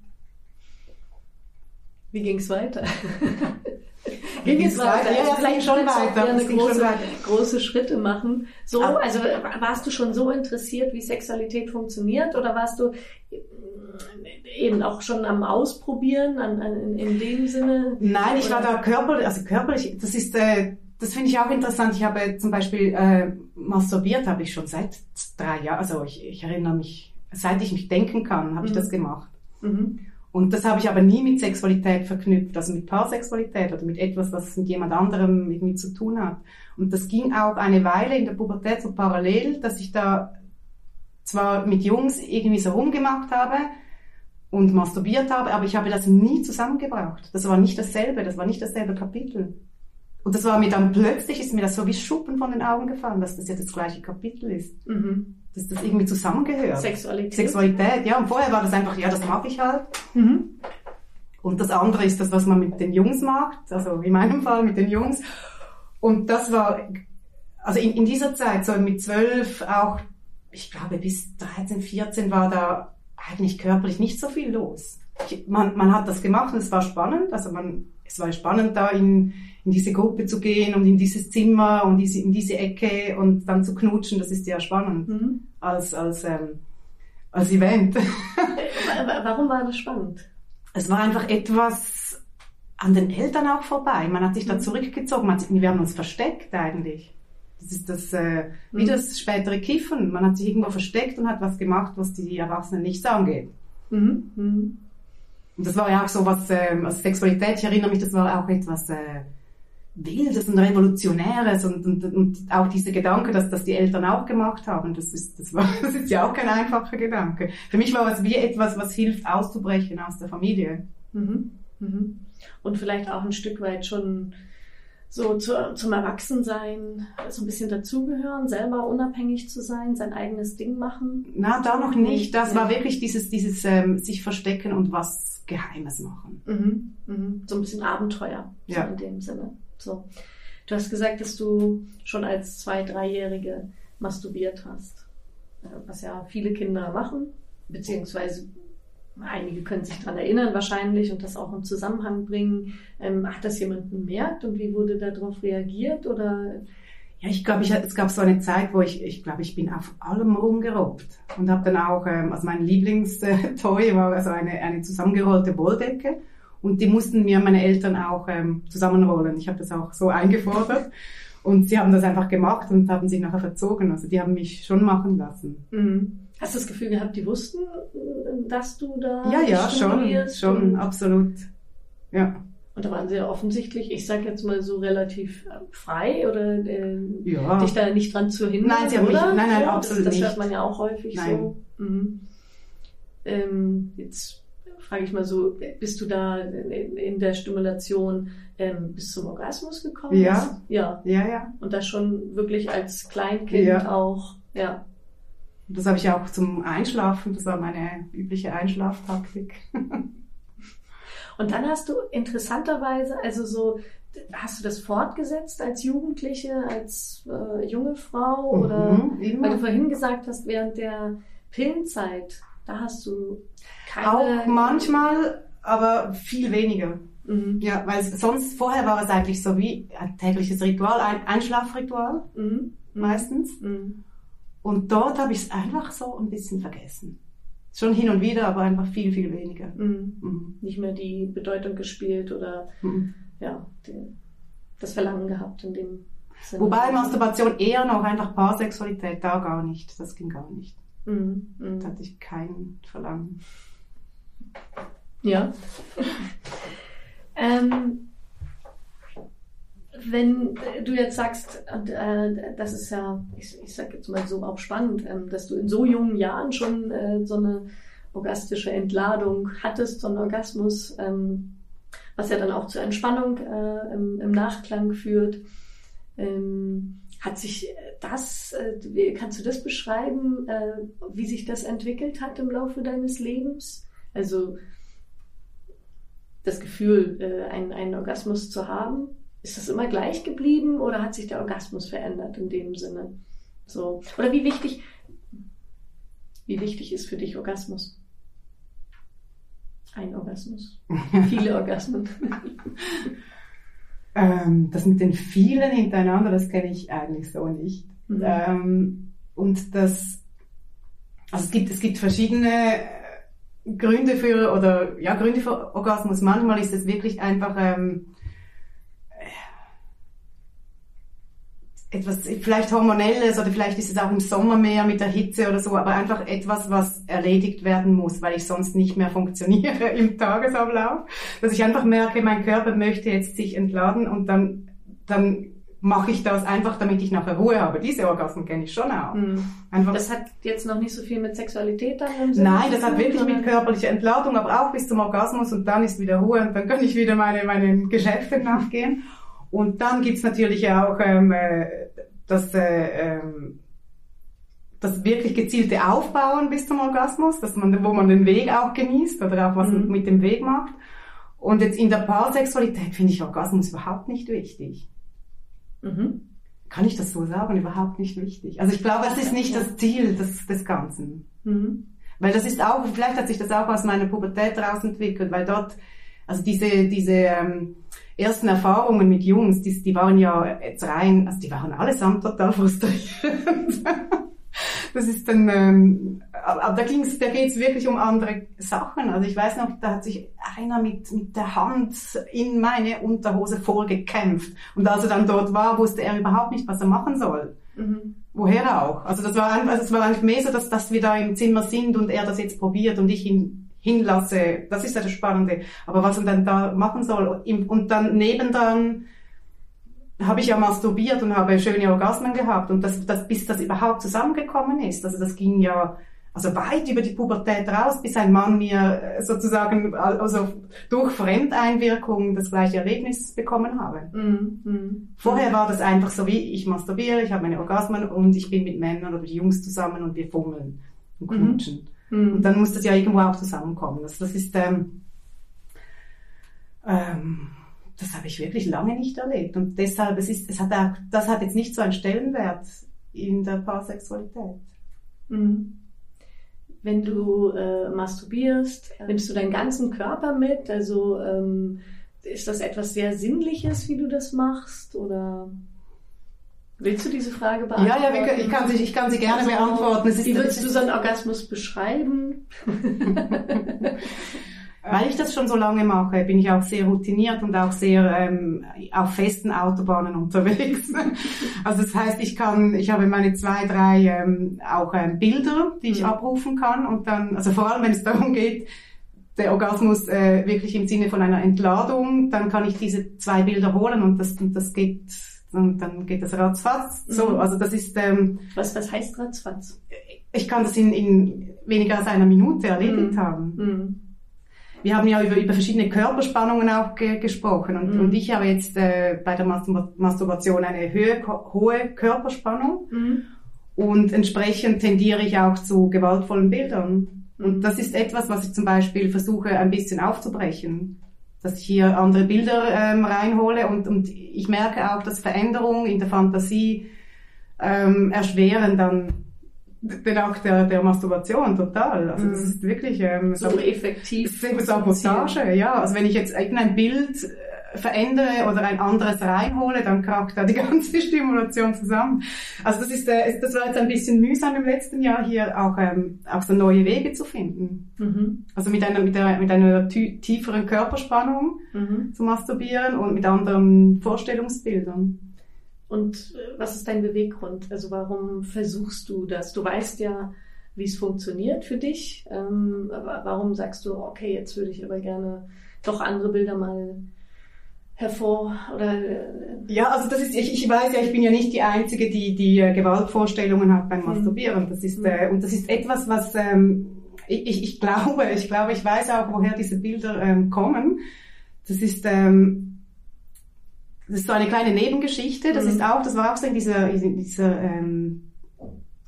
wie ging es weiter? (laughs) ging es weiter? Ja, ja, vielleicht schon weiter. Eine große, weiter. große Schritte machen. So, ah. also warst du schon so interessiert, wie Sexualität funktioniert, oder warst du eben auch schon am Ausprobieren an, an, in, in dem Sinne? Nein, ich war da körperlich, also körperlich, das ist, äh, das finde ich auch interessant. Ich habe zum Beispiel äh, masturbiert, habe ich schon seit drei Jahren, also ich, ich erinnere mich, seit ich mich denken kann, habe mhm. ich das gemacht. Mhm. Und das habe ich aber nie mit Sexualität verknüpft, also mit Paarsexualität oder mit etwas, was mit jemand anderem mit zu tun hat. Und das ging auch eine Weile in der Pubertät so parallel, dass ich da zwar mit Jungs irgendwie so rumgemacht habe und masturbiert habe, aber ich habe das nie zusammengebracht. Das war nicht dasselbe, das war nicht dasselbe Kapitel. Und das war mir dann plötzlich, ist mir das so wie Schuppen von den Augen gefallen, dass das jetzt das gleiche Kapitel ist. Mhm dass das irgendwie zusammengehört. Sexualität. Sexualität, ja. Und vorher war das einfach, ja, das mag ich halt. Mhm. Und das andere ist das, was man mit den Jungs macht, also in meinem Fall mit den Jungs. Und das war, also in, in dieser Zeit, so mit zwölf auch, ich glaube bis 13, 14 war da eigentlich körperlich nicht so viel los. Ich, man, man hat das gemacht und es war spannend, also man, es war spannend da in, in diese Gruppe zu gehen und in dieses Zimmer und diese, in diese Ecke und dann zu knutschen, das ist ja spannend mhm. als, als, ähm, als Event. (laughs) Warum war das spannend? Es war einfach etwas an den Eltern auch vorbei. Man hat sich da mhm. zurückgezogen, man hat, wir haben uns versteckt eigentlich. Das ist das, äh, wie mhm. das spätere Kiffen. Man hat sich irgendwo versteckt und hat was gemacht, was die Erwachsenen nichts angeht. Mhm. Mhm. Und das war ja auch so was, äh, also Sexualität, ich erinnere mich, das war auch etwas, äh, Wildes und Revolutionäres und, und, und auch diese Gedanke, dass das die Eltern auch gemacht haben, das ist, das, war, (laughs) das ist ja auch kein einfacher Gedanke. Für mich war es wie etwas, was hilft, auszubrechen aus der Familie. Mhm. Mhm. Und vielleicht auch ein Stück weit schon so zu, zum Erwachsensein so ein bisschen dazugehören, selber unabhängig zu sein, sein eigenes Ding machen? Na, da noch nicht. Das war wirklich dieses, dieses ähm, sich verstecken und was Geheimes machen. Mhm. Mhm. So ein bisschen Abenteuer ja. in dem Sinne. So. Du hast gesagt, dass du schon als zwei-, dreijährige masturbiert hast, äh, was ja viele Kinder machen, beziehungsweise einige können sich daran erinnern wahrscheinlich und das auch im Zusammenhang bringen. Ähm, hat das jemand bemerkt und wie wurde darauf reagiert oder? Ja, ich glaube, ich, es gab so eine Zeit, wo ich, ich glaube, ich bin auf allem rumgerobbt und habe dann auch, ähm, also mein Lieblingstoy (laughs) war also eine, eine zusammengerollte Wolldecke und die mussten mir meine Eltern auch ähm, zusammenrollen. Ich habe das auch so (laughs) eingefordert. Und sie haben das einfach gemacht und haben sich nachher verzogen. Also die haben mich schon machen lassen. Mhm. Hast du das Gefühl gehabt, die wussten, dass du da Ja, ja, schon, schon, absolut. Ja. Und da waren sie ja offensichtlich, ich sag jetzt mal so relativ äh, frei oder äh, ja. dich da nicht dran zu hindern. Nein, sie haben oder? mich, nein, nein, absolut das, das nicht. Das hört man ja auch häufig nein. so. Mhm. Ähm, jetzt frage ich mal so, bist du da in, in der Stimulation ähm, bis zum Orgasmus gekommen? Ja. Ja. Ja, ja. Und das schon wirklich als Kleinkind ja. auch, ja. Das habe ich auch zum Einschlafen, das war meine übliche Einschlaftaktik. (laughs) Und dann hast du interessanterweise, also so, hast du das fortgesetzt als Jugendliche, als äh, junge Frau? Mhm, oder weil du vorhin gesagt hast, während der Pillenzeit da hast du keine. Auch manchmal, aber viel weniger. Mhm. Ja, weil sonst vorher war es eigentlich so wie ein tägliches Ritual, ein Einschlafritual mhm. meistens. Mhm. Und dort habe ich es einfach so ein bisschen vergessen. Schon hin und wieder, aber einfach viel, viel weniger. Mhm. Mhm. Nicht mehr die Bedeutung gespielt oder mhm. ja, die, das Verlangen gehabt in dem Sinne. Wobei Masturbation eher noch einfach Paarsexualität, da gar nicht. Das ging gar nicht. Mhm. Da mhm. hatte ich kein Verlangen. Ja. ähm, wenn du jetzt sagst, und, äh, das ist ja, ich, ich sage jetzt mal so auch spannend, ähm, dass du in so jungen Jahren schon äh, so eine orgastische Entladung hattest, so einen Orgasmus, ähm, was ja dann auch zur Entspannung äh, im, im, Nachklang führt. Ähm, hat sich das, äh, kannst du das beschreiben, äh, wie sich das entwickelt hat im Laufe deines Lebens? Also das Gefühl, äh, einen, einen Orgasmus zu haben, ist das immer gleich geblieben oder hat sich der Orgasmus verändert in dem Sinne? So. Oder wie wichtig, wie wichtig ist für dich Orgasmus? Ein Orgasmus. Viele (laughs) Orgasmen. ähm, das mit den vielen hintereinander, das kenne ich eigentlich so nicht. Mhm. Ähm, und das, also es gibt, es gibt verschiedene Gründe für, oder ja, Gründe für Orgasmus. Manchmal ist es wirklich einfach, ähm, etwas vielleicht hormonelles oder vielleicht ist es auch im Sommer mehr mit der Hitze oder so, aber einfach etwas, was erledigt werden muss, weil ich sonst nicht mehr funktioniere (laughs) im Tagesablauf. Dass ich einfach merke, mein Körper möchte jetzt sich entladen und dann, dann mache ich das einfach, damit ich nachher Ruhe habe. Diese Orgasmen kenne ich schon auch. Mhm. Einfach das hat jetzt noch nicht so viel mit Sexualität Sinne Nein, das hat wirklich mit körperlicher Entladung, aber auch bis zum Orgasmus und dann ist wieder Ruhe und dann kann ich wieder meine, meine Geschäfte nachgehen. Und dann gibt's natürlich auch ähm, äh, das, äh, ähm, das wirklich gezielte Aufbauen bis zum Orgasmus, dass man, wo man den Weg auch genießt oder auch was mhm. mit dem Weg macht. Und jetzt in der Paarsexualität finde ich Orgasmus überhaupt nicht wichtig. Mhm. Kann ich das so sagen? Überhaupt nicht wichtig. Also ich glaube, das ist nicht das Ziel des, des Ganzen. Mhm. Weil das ist auch, vielleicht hat sich das auch aus meiner Pubertät rausentwickelt, weil dort, also diese, diese ähm, ersten Erfahrungen mit Jungs, die, die waren ja jetzt rein, also die waren allesamt total (laughs) frustrierend. Das ist dann, ähm, aber da ging's, da geht's wirklich um andere Sachen. Also ich weiß noch, da hat sich einer mit, mit der Hand in meine Unterhose vorgekämpft. Und als er dann dort war, wusste er überhaupt nicht, was er machen soll. Mhm. Woher auch? Also das war einfach, also es war eigentlich mehr so, dass, dass wir da im Zimmer sind und er das jetzt probiert und ich ihn hinlasse. Das ist ja das Spannende. Aber was man dann da machen soll und dann nebendran habe ich ja masturbiert und habe schöne Orgasmen gehabt und das, das, bis das überhaupt zusammengekommen ist. Also das ging ja also weit über die Pubertät raus, bis ein Mann mir sozusagen also durch Fremdeinwirkung das gleiche Erlebnis bekommen habe. Mm, mm. Vorher war das einfach so wie ich masturbiere, ich habe meine Orgasmen und ich bin mit Männern oder mit Jungs zusammen und wir fummeln und mhm. knutschen. Mm. Und dann muss das ja irgendwo auch zusammenkommen. Also das ist, ähm, ähm, das habe ich wirklich lange nicht erlebt. Und deshalb, es ist, es hat auch, das hat jetzt nicht so einen Stellenwert in der Paarsexualität. Mhm. Wenn du äh, masturbierst, nimmst du deinen ganzen Körper mit? Also ähm, ist das etwas sehr Sinnliches, wie du das machst? Oder Willst du diese Frage beantworten? Ja, ja, ich kann sie, ich kann sie gerne also, beantworten. wie würdest du so einen Orgasmus beschreiben? (laughs) (laughs) Weil ich das schon so lange mache, bin ich auch sehr routiniert und auch sehr ähm, auf festen Autobahnen (laughs) unterwegs. also das heißt, ich kann, ich habe meine zwei, drei ähm, auch ähm, Bilder, die ich mhm. abrufen kann und dann, also vor allem wenn es darum geht, der Orgasmus äh, wirklich im Sinne von einer Entladung, dann kann ich diese zwei Bilder holen und das, das geht und dann geht das ratzfatz. So, mhm. also das ist. Ähm, was was heißt ratzfatz? Ich kann das in, in weniger als einer Minute erledigt mhm. haben. Mhm. Wir haben ja über, über verschiedene Körperspannungen auch ge gesprochen und, mhm. und ich habe jetzt äh, bei der Masturbation eine höhe, hohe Körperspannung mhm. und entsprechend tendiere ich auch zu gewaltvollen Bildern. Und mhm. das ist etwas, was ich zum Beispiel versuche ein bisschen aufzubrechen dass ich hier andere Bilder ähm, reinhole und, und ich merke auch, dass Veränderungen in der Fantasie ähm, erschweren dann den Akt der, der Masturbation total. Also das mhm. ist wirklich ähm, so effektiv. Sabotage, ja. Also wenn ich jetzt irgendein Bild verändere oder ein anderes reinhole, dann kracht da die (laughs) ganze Stimulation zusammen. Also das ist, äh, das war jetzt ein bisschen mühsam im letzten Jahr hier auch, ähm, auch so neue Wege zu finden. Mhm. Also mit einer, mit einer, mit einer tieferen Körperspannung mhm. zu masturbieren und mit anderen Vorstellungsbildern. Und äh, was ist dein Beweggrund? Also warum versuchst du das? Du weißt ja, wie es funktioniert für dich. Ähm, warum sagst du, okay, jetzt würde ich aber gerne doch andere Bilder mal hervor oder äh, ja also das ist ich, ich weiß ja ich bin ja nicht die einzige die die äh, Gewaltvorstellungen hat beim mhm. Masturbieren das ist mhm. äh, und das ist etwas was ähm, ich, ich glaube ich glaube ich weiß auch woher diese Bilder ähm, kommen das ist ähm, Das ist so eine kleine Nebengeschichte. Das Mhm. ist auch, das war auch so in dieser, in dieser ähm,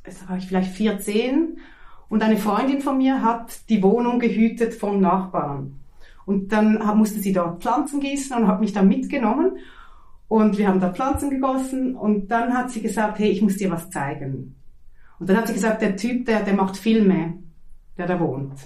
da war ich vielleicht 14 und eine Freundin von mir hat die Wohnung gehütet vom Nachbarn. Und dann musste sie dort Pflanzen gießen und hat mich dann mitgenommen. Und wir haben da Pflanzen gegossen und dann hat sie gesagt, hey, ich muss dir was zeigen. Und dann hat sie gesagt, der Typ, der, der macht Filme, der da wohnt.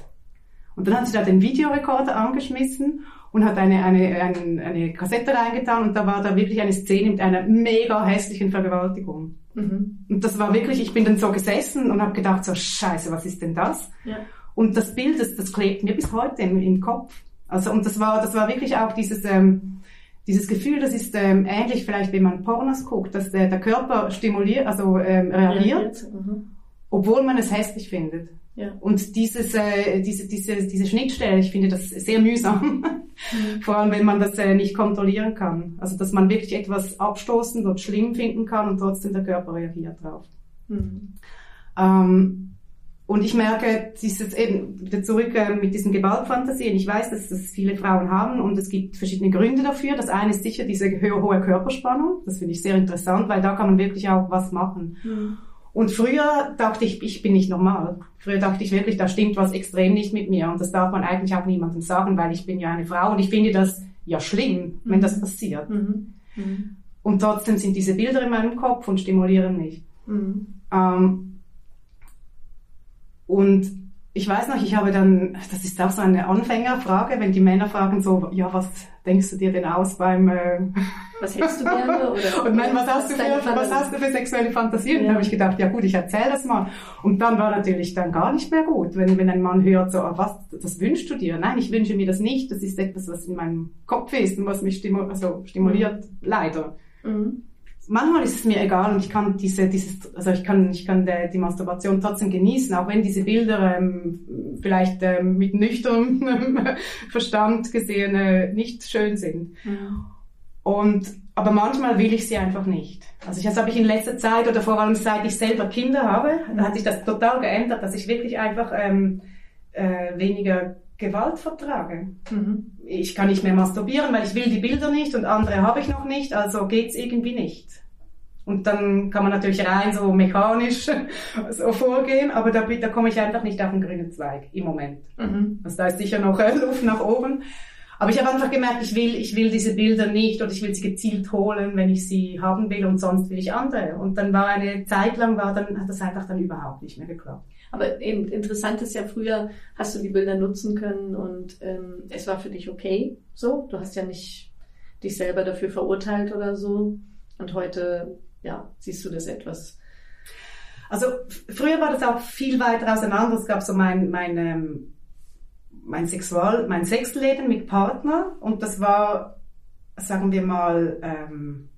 Und dann hat sie da den Videorekorder angeschmissen und hat eine, eine, eine, eine Kassette reingetan und da war da wirklich eine Szene mit einer mega hässlichen Vergewaltigung. Mhm. Und das war wirklich, ich bin dann so gesessen und habe gedacht, so scheiße, was ist denn das? Ja. Und das Bild, das, das klebt mir bis heute im, im Kopf. Also und das war, das war wirklich auch dieses, ähm, dieses Gefühl, das ist ähm, ähnlich vielleicht, wenn man Pornos guckt, dass der, der Körper stimuliert, also ähm, reagiert, Mhm. obwohl man es hässlich findet. Ja. Und dieses, äh, diese, diese, diese Schnittstelle, ich finde das sehr mühsam. (laughs) Vor allem, wenn man das äh, nicht kontrollieren kann. Also, dass man wirklich etwas abstoßend und schlimm finden kann und trotzdem der Körper reagiert drauf. Mhm. Ähm, und ich merke, dieses eben wieder zurück äh, mit diesen Gewaltfantasien. Ich weiß, dass das viele Frauen haben und es gibt verschiedene Gründe dafür. Das eine ist sicher diese hohe Körperspannung. Das finde ich sehr interessant, weil da kann man wirklich auch was machen. Mhm. Und früher dachte ich, ich bin nicht normal. Früher dachte ich wirklich, da stimmt was extrem nicht mit mir. Und das darf man eigentlich auch niemandem sagen, weil ich bin ja eine Frau und ich finde das ja schlimm, wenn Mhm. das passiert. Mhm. Mhm. Und trotzdem sind diese Bilder in meinem Kopf und stimulieren mich. Mhm. Ähm, und ich weiß noch, ich habe dann, das ist auch so eine Anfängerfrage, wenn die Männer fragen so, ja, was denkst du dir denn aus beim, äh, Was hättest du gerne? Oder, (laughs) und nein, was hast du für, was hast du für sexuelle Fantasien? Ja. Da habe ich gedacht, ja gut, ich erzähle das mal. Und dann war natürlich dann gar nicht mehr gut, wenn, wenn ein Mann hört so, ah, was, das wünschst du dir? Nein, ich wünsche mir das nicht. Das ist etwas, was in meinem Kopf ist und was mich stimu also stimuliert, leider. Mhm. Manchmal ist es mir egal und ich kann diese, dieses, also ich kann, ich kann die, die Masturbation trotzdem genießen, auch wenn diese Bilder ähm, vielleicht ähm, mit nüchternem (laughs) Verstand gesehen äh, nicht schön sind. Mhm. Und aber manchmal will ich sie einfach nicht. Also ich, das habe ich in letzter Zeit oder vor allem seit ich selber Kinder habe, da hat sich das total geändert, dass ich wirklich einfach ähm, äh, weniger Gewalt vertrage Mhm. ich kann nicht mehr masturbieren, weil ich will die Bilder nicht und andere habe ich noch nicht, also geht's irgendwie nicht. Und dann kann man natürlich rein so mechanisch (laughs) so vorgehen, aber da, da komme ich einfach nicht auf den grünen Zweig im Moment. Mhm. Also da ist sicher noch (laughs) Luft nach oben. Aber ich habe einfach gemerkt, ich will, ich will diese Bilder nicht oder ich will sie gezielt holen, wenn ich sie haben will und sonst will ich andere. Und dann war eine Zeit lang, war dann, hat das einfach dann überhaupt nicht mehr geklappt. Aber eben interessant ist ja, früher hast du die Bilder nutzen können und ähm, es war für dich okay. So, du hast ja nicht dich selber dafür verurteilt oder so. Und heute, ja, siehst du das etwas. Also früher war das auch viel weiter auseinander. Es gab so mein, mein, ähm, mein Sexual, mein Sexleben mit Partner und das war, sagen wir mal, ähm,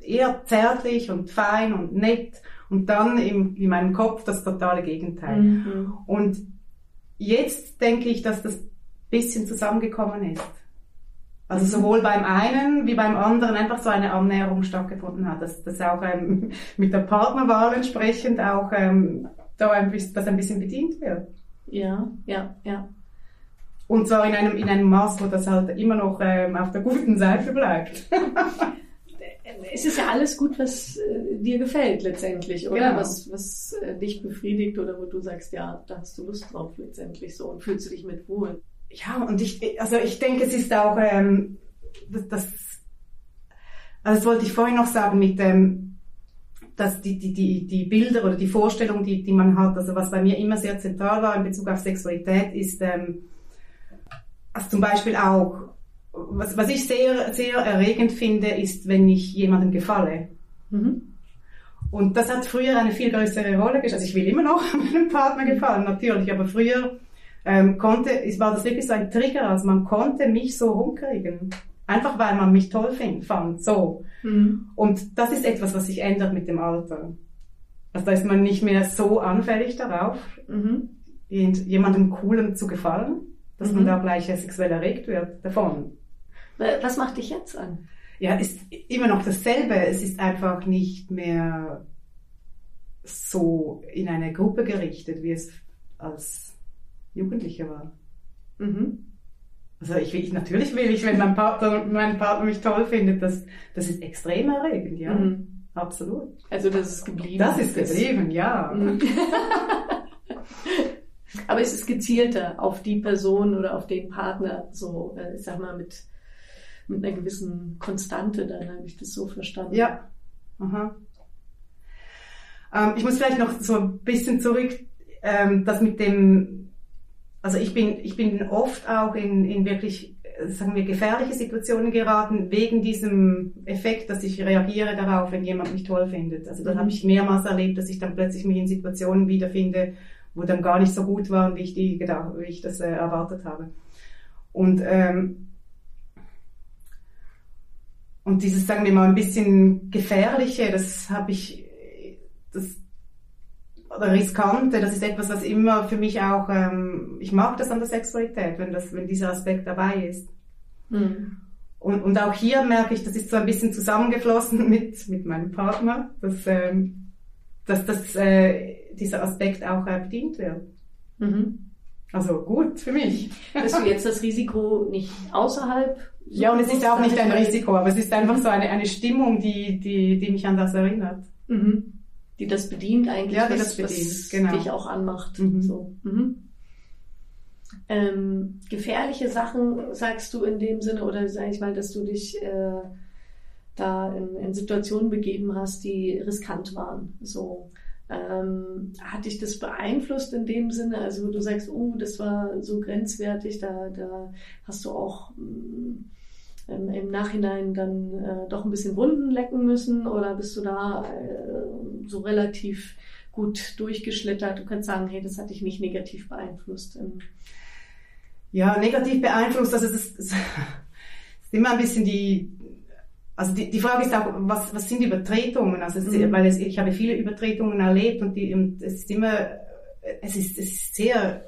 eher zärtlich und fein und nett und dann im, in meinem Kopf das totale Gegenteil. Mhm. Und jetzt denke ich, dass das bisschen zusammengekommen ist. Also Mhm. sowohl beim einen wie beim anderen einfach so eine Annäherung stattgefunden hat, dass das auch ähm, (laughs) mit der Partnerwahl entsprechend auch ähm, da ein bisschen, das ein bisschen bedient wird. Ja, ja, ja. Und zwar in einem, in einem Maß, wo das halt immer noch ähm, auf der guten Seite bleibt. (laughs) Es ist ja alles gut, was äh, dir gefällt letztendlich, oder? Genau. Was, was äh, dich befriedigt oder wo du sagst, ja, da hast du Lust drauf letztendlich so und fühlst du dich mit wohl. Ja, und ich, also ich denke, es ist auch, ähm, das, das, also das wollte ich vorhin noch sagen mit dem, dass die, die, die, die Bilder oder die Vorstellung, die, die man hat, also was bei mir immer sehr zentral war in Bezug auf Sexualität, ist, ähm, also zum Beispiel auch, was, was ich sehr, sehr erregend finde, ist, wenn ich jemandem gefalle. Mhm. Und das hat früher eine viel größere Rolle gespielt. Also ich will immer noch (laughs) meinem Partner gefallen, natürlich, aber früher ähm, konnte, war das wirklich so ein Trigger, also man konnte mich so rumkriegen. Einfach weil man mich toll find, fand, so. Mhm. Und das ist etwas, was sich ändert mit dem Alter. Also da ist man nicht mehr so anfällig darauf, Mhm. jemandem Coolem zu gefallen, dass man Mhm. da gleich sexuell erregt wird davon. Wa- Was macht dich jetzt an? Ja, ist immer noch dasselbe. Es ist einfach nicht mehr so in eine Gruppe gerichtet, wie es als Jugendlicher war. Mhm. Also ich, ich natürlich will ich, wenn mein Partner, mein Partner mich toll findet, das, das ist extrem erregend, ja. Mhm. Absolut. Also das ist geblieben. Das ist geblieben, ja. Mhm. (laughs) Aber es ist gezielter auf die Person oder auf den Partner, so, äh, ich sag mal, mit, mit einer gewissen Konstante, dann habe ich das so verstanden. Ja. Aha. Ähm, ich muss vielleicht noch so ein bisschen zurück, ähm, das mit dem, also ich bin, ich bin oft auch in, in wirklich sagen wir, gefährliche Situationen geraten, wegen diesem Effekt, dass ich reagiere darauf, wenn jemand mich toll findet. Also das mhm. habe ich mehrmals erlebt, dass ich dann plötzlich mich in Situationen wiederfinde, wo dann gar nicht so gut waren, wie ich, die, wie ich das äh, erwartet habe. Und, ähm, und dieses, sagen wir mal, ein bisschen gefährliche, das habe ich, das, oder riskante, das ist etwas, was immer für mich auch, ähm, ich mag das an der Sexualität, wenn, das, wenn dieser Aspekt dabei ist. Mhm. Und, und auch hier merke ich, das ist so ein bisschen zusammengeflossen (laughs) mit, mit meinem Partner, dass, ähm, dass, dass äh, dieser Aspekt auch äh, bedient wird. Mhm. Also gut für mich. Dass du (laughs) jetzt das Risiko nicht außerhalb. Ja, und es ist auch nicht ein Risiko, aber es ist einfach so eine, eine Stimmung, die, die, die mich an das erinnert. Mhm. Die das bedient eigentlich, ja, die was, das bedient, was genau. dich auch anmacht. Mhm. So. Mhm. Ähm, gefährliche Sachen sagst du in dem Sinne, oder sag ich mal, dass du dich äh, da in, in Situationen begeben hast, die riskant waren. So. Ähm, hat dich das beeinflusst in dem Sinne? Also du sagst, oh, das war so grenzwertig, da, da hast du auch mm, ähm, im Nachhinein dann äh, doch ein bisschen Wunden lecken müssen oder bist du da äh, so relativ gut durchgeschlittert? Du kannst sagen, hey, das hat dich nicht negativ beeinflusst. Ähm, ja, negativ beeinflusst, also das, das ist immer ein bisschen die, also die, die Frage ist auch, was, was sind Übertretungen? Also es, mhm. weil es, ich habe viele Übertretungen erlebt und, die, und es ist immer, es ist, es ist sehr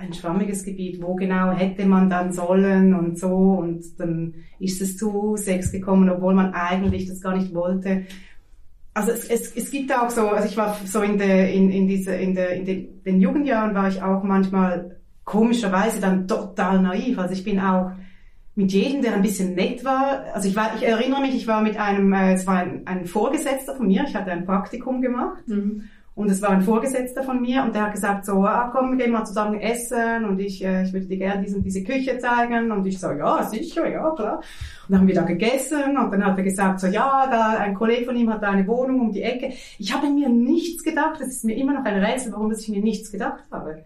ein schwammiges Gebiet, wo genau hätte man dann sollen und so und dann ist es zu Sex gekommen, obwohl man eigentlich das gar nicht wollte. Also es, es, es gibt auch so, also ich war so in der in, in dieser in der in den, den Jugendjahren war ich auch manchmal komischerweise dann total naiv. Also ich bin auch mit jedem, der ein bisschen nett war. Also ich war, ich erinnere mich, ich war mit einem, äh, es war ein, ein Vorgesetzter von mir. Ich hatte ein Praktikum gemacht. Mhm. Und es war ein Vorgesetzter von mir und der hat gesagt so, ah, komm, gehen wir zusammen essen und ich, äh, ich würde dir gerne diese, diese Küche zeigen und ich so, ja, sicher, ja, klar. Und dann haben wir da gegessen und dann hat er gesagt so, ja, da ein Kollege von ihm hat da eine Wohnung um die Ecke. Ich habe mir nichts gedacht, das ist mir immer noch ein Rätsel, warum ich mir nichts gedacht habe.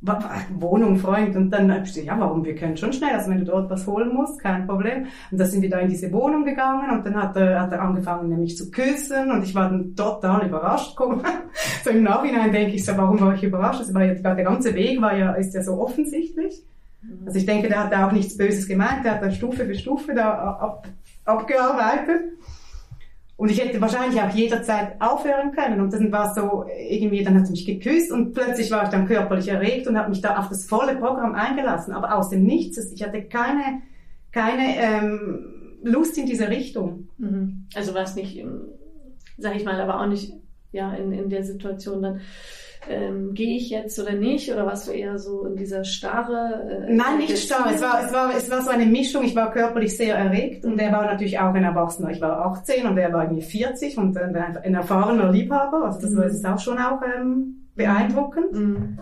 Wohnung, Freund. Und dann habe ich gesagt, ja, warum, wir können schon schnell, also wenn du dort was holen musst, kein Problem. Und dann sind wir da in diese Wohnung gegangen und dann hat er, hat er angefangen, nämlich zu küssen und ich war dann total überrascht. (laughs) so im Nachhinein denke ich so, warum war ich überrascht? Das war ja, der ganze Weg war ja, ist ja so offensichtlich. Mhm. Also ich denke, der hat da auch nichts Böses gemeint, der hat da Stufe für Stufe da ab, abgearbeitet. Und ich hätte wahrscheinlich auch jederzeit aufhören können. Und dann war es so, irgendwie, dann hat sie mich geküsst und plötzlich war ich dann körperlich erregt und habe mich da auf das volle Programm eingelassen. Aber aus dem Nichts, ich hatte keine, keine ähm, Lust in diese Richtung. Mhm. Also war es nicht, sag ich mal, aber auch nicht ja in, in der Situation dann ähm, gehe ich jetzt oder nicht? Oder warst du eher so in dieser starre? Äh, Nein, nicht starr. Es war, es, war, es war so eine Mischung. Ich war körperlich sehr erregt und er war natürlich auch ein Erwachsener. Ich war 18 und er war irgendwie 40 und ein, ein erfahrener Liebhaber. Also das mhm. war ist auch schon auch ähm, beeindruckend. Mhm.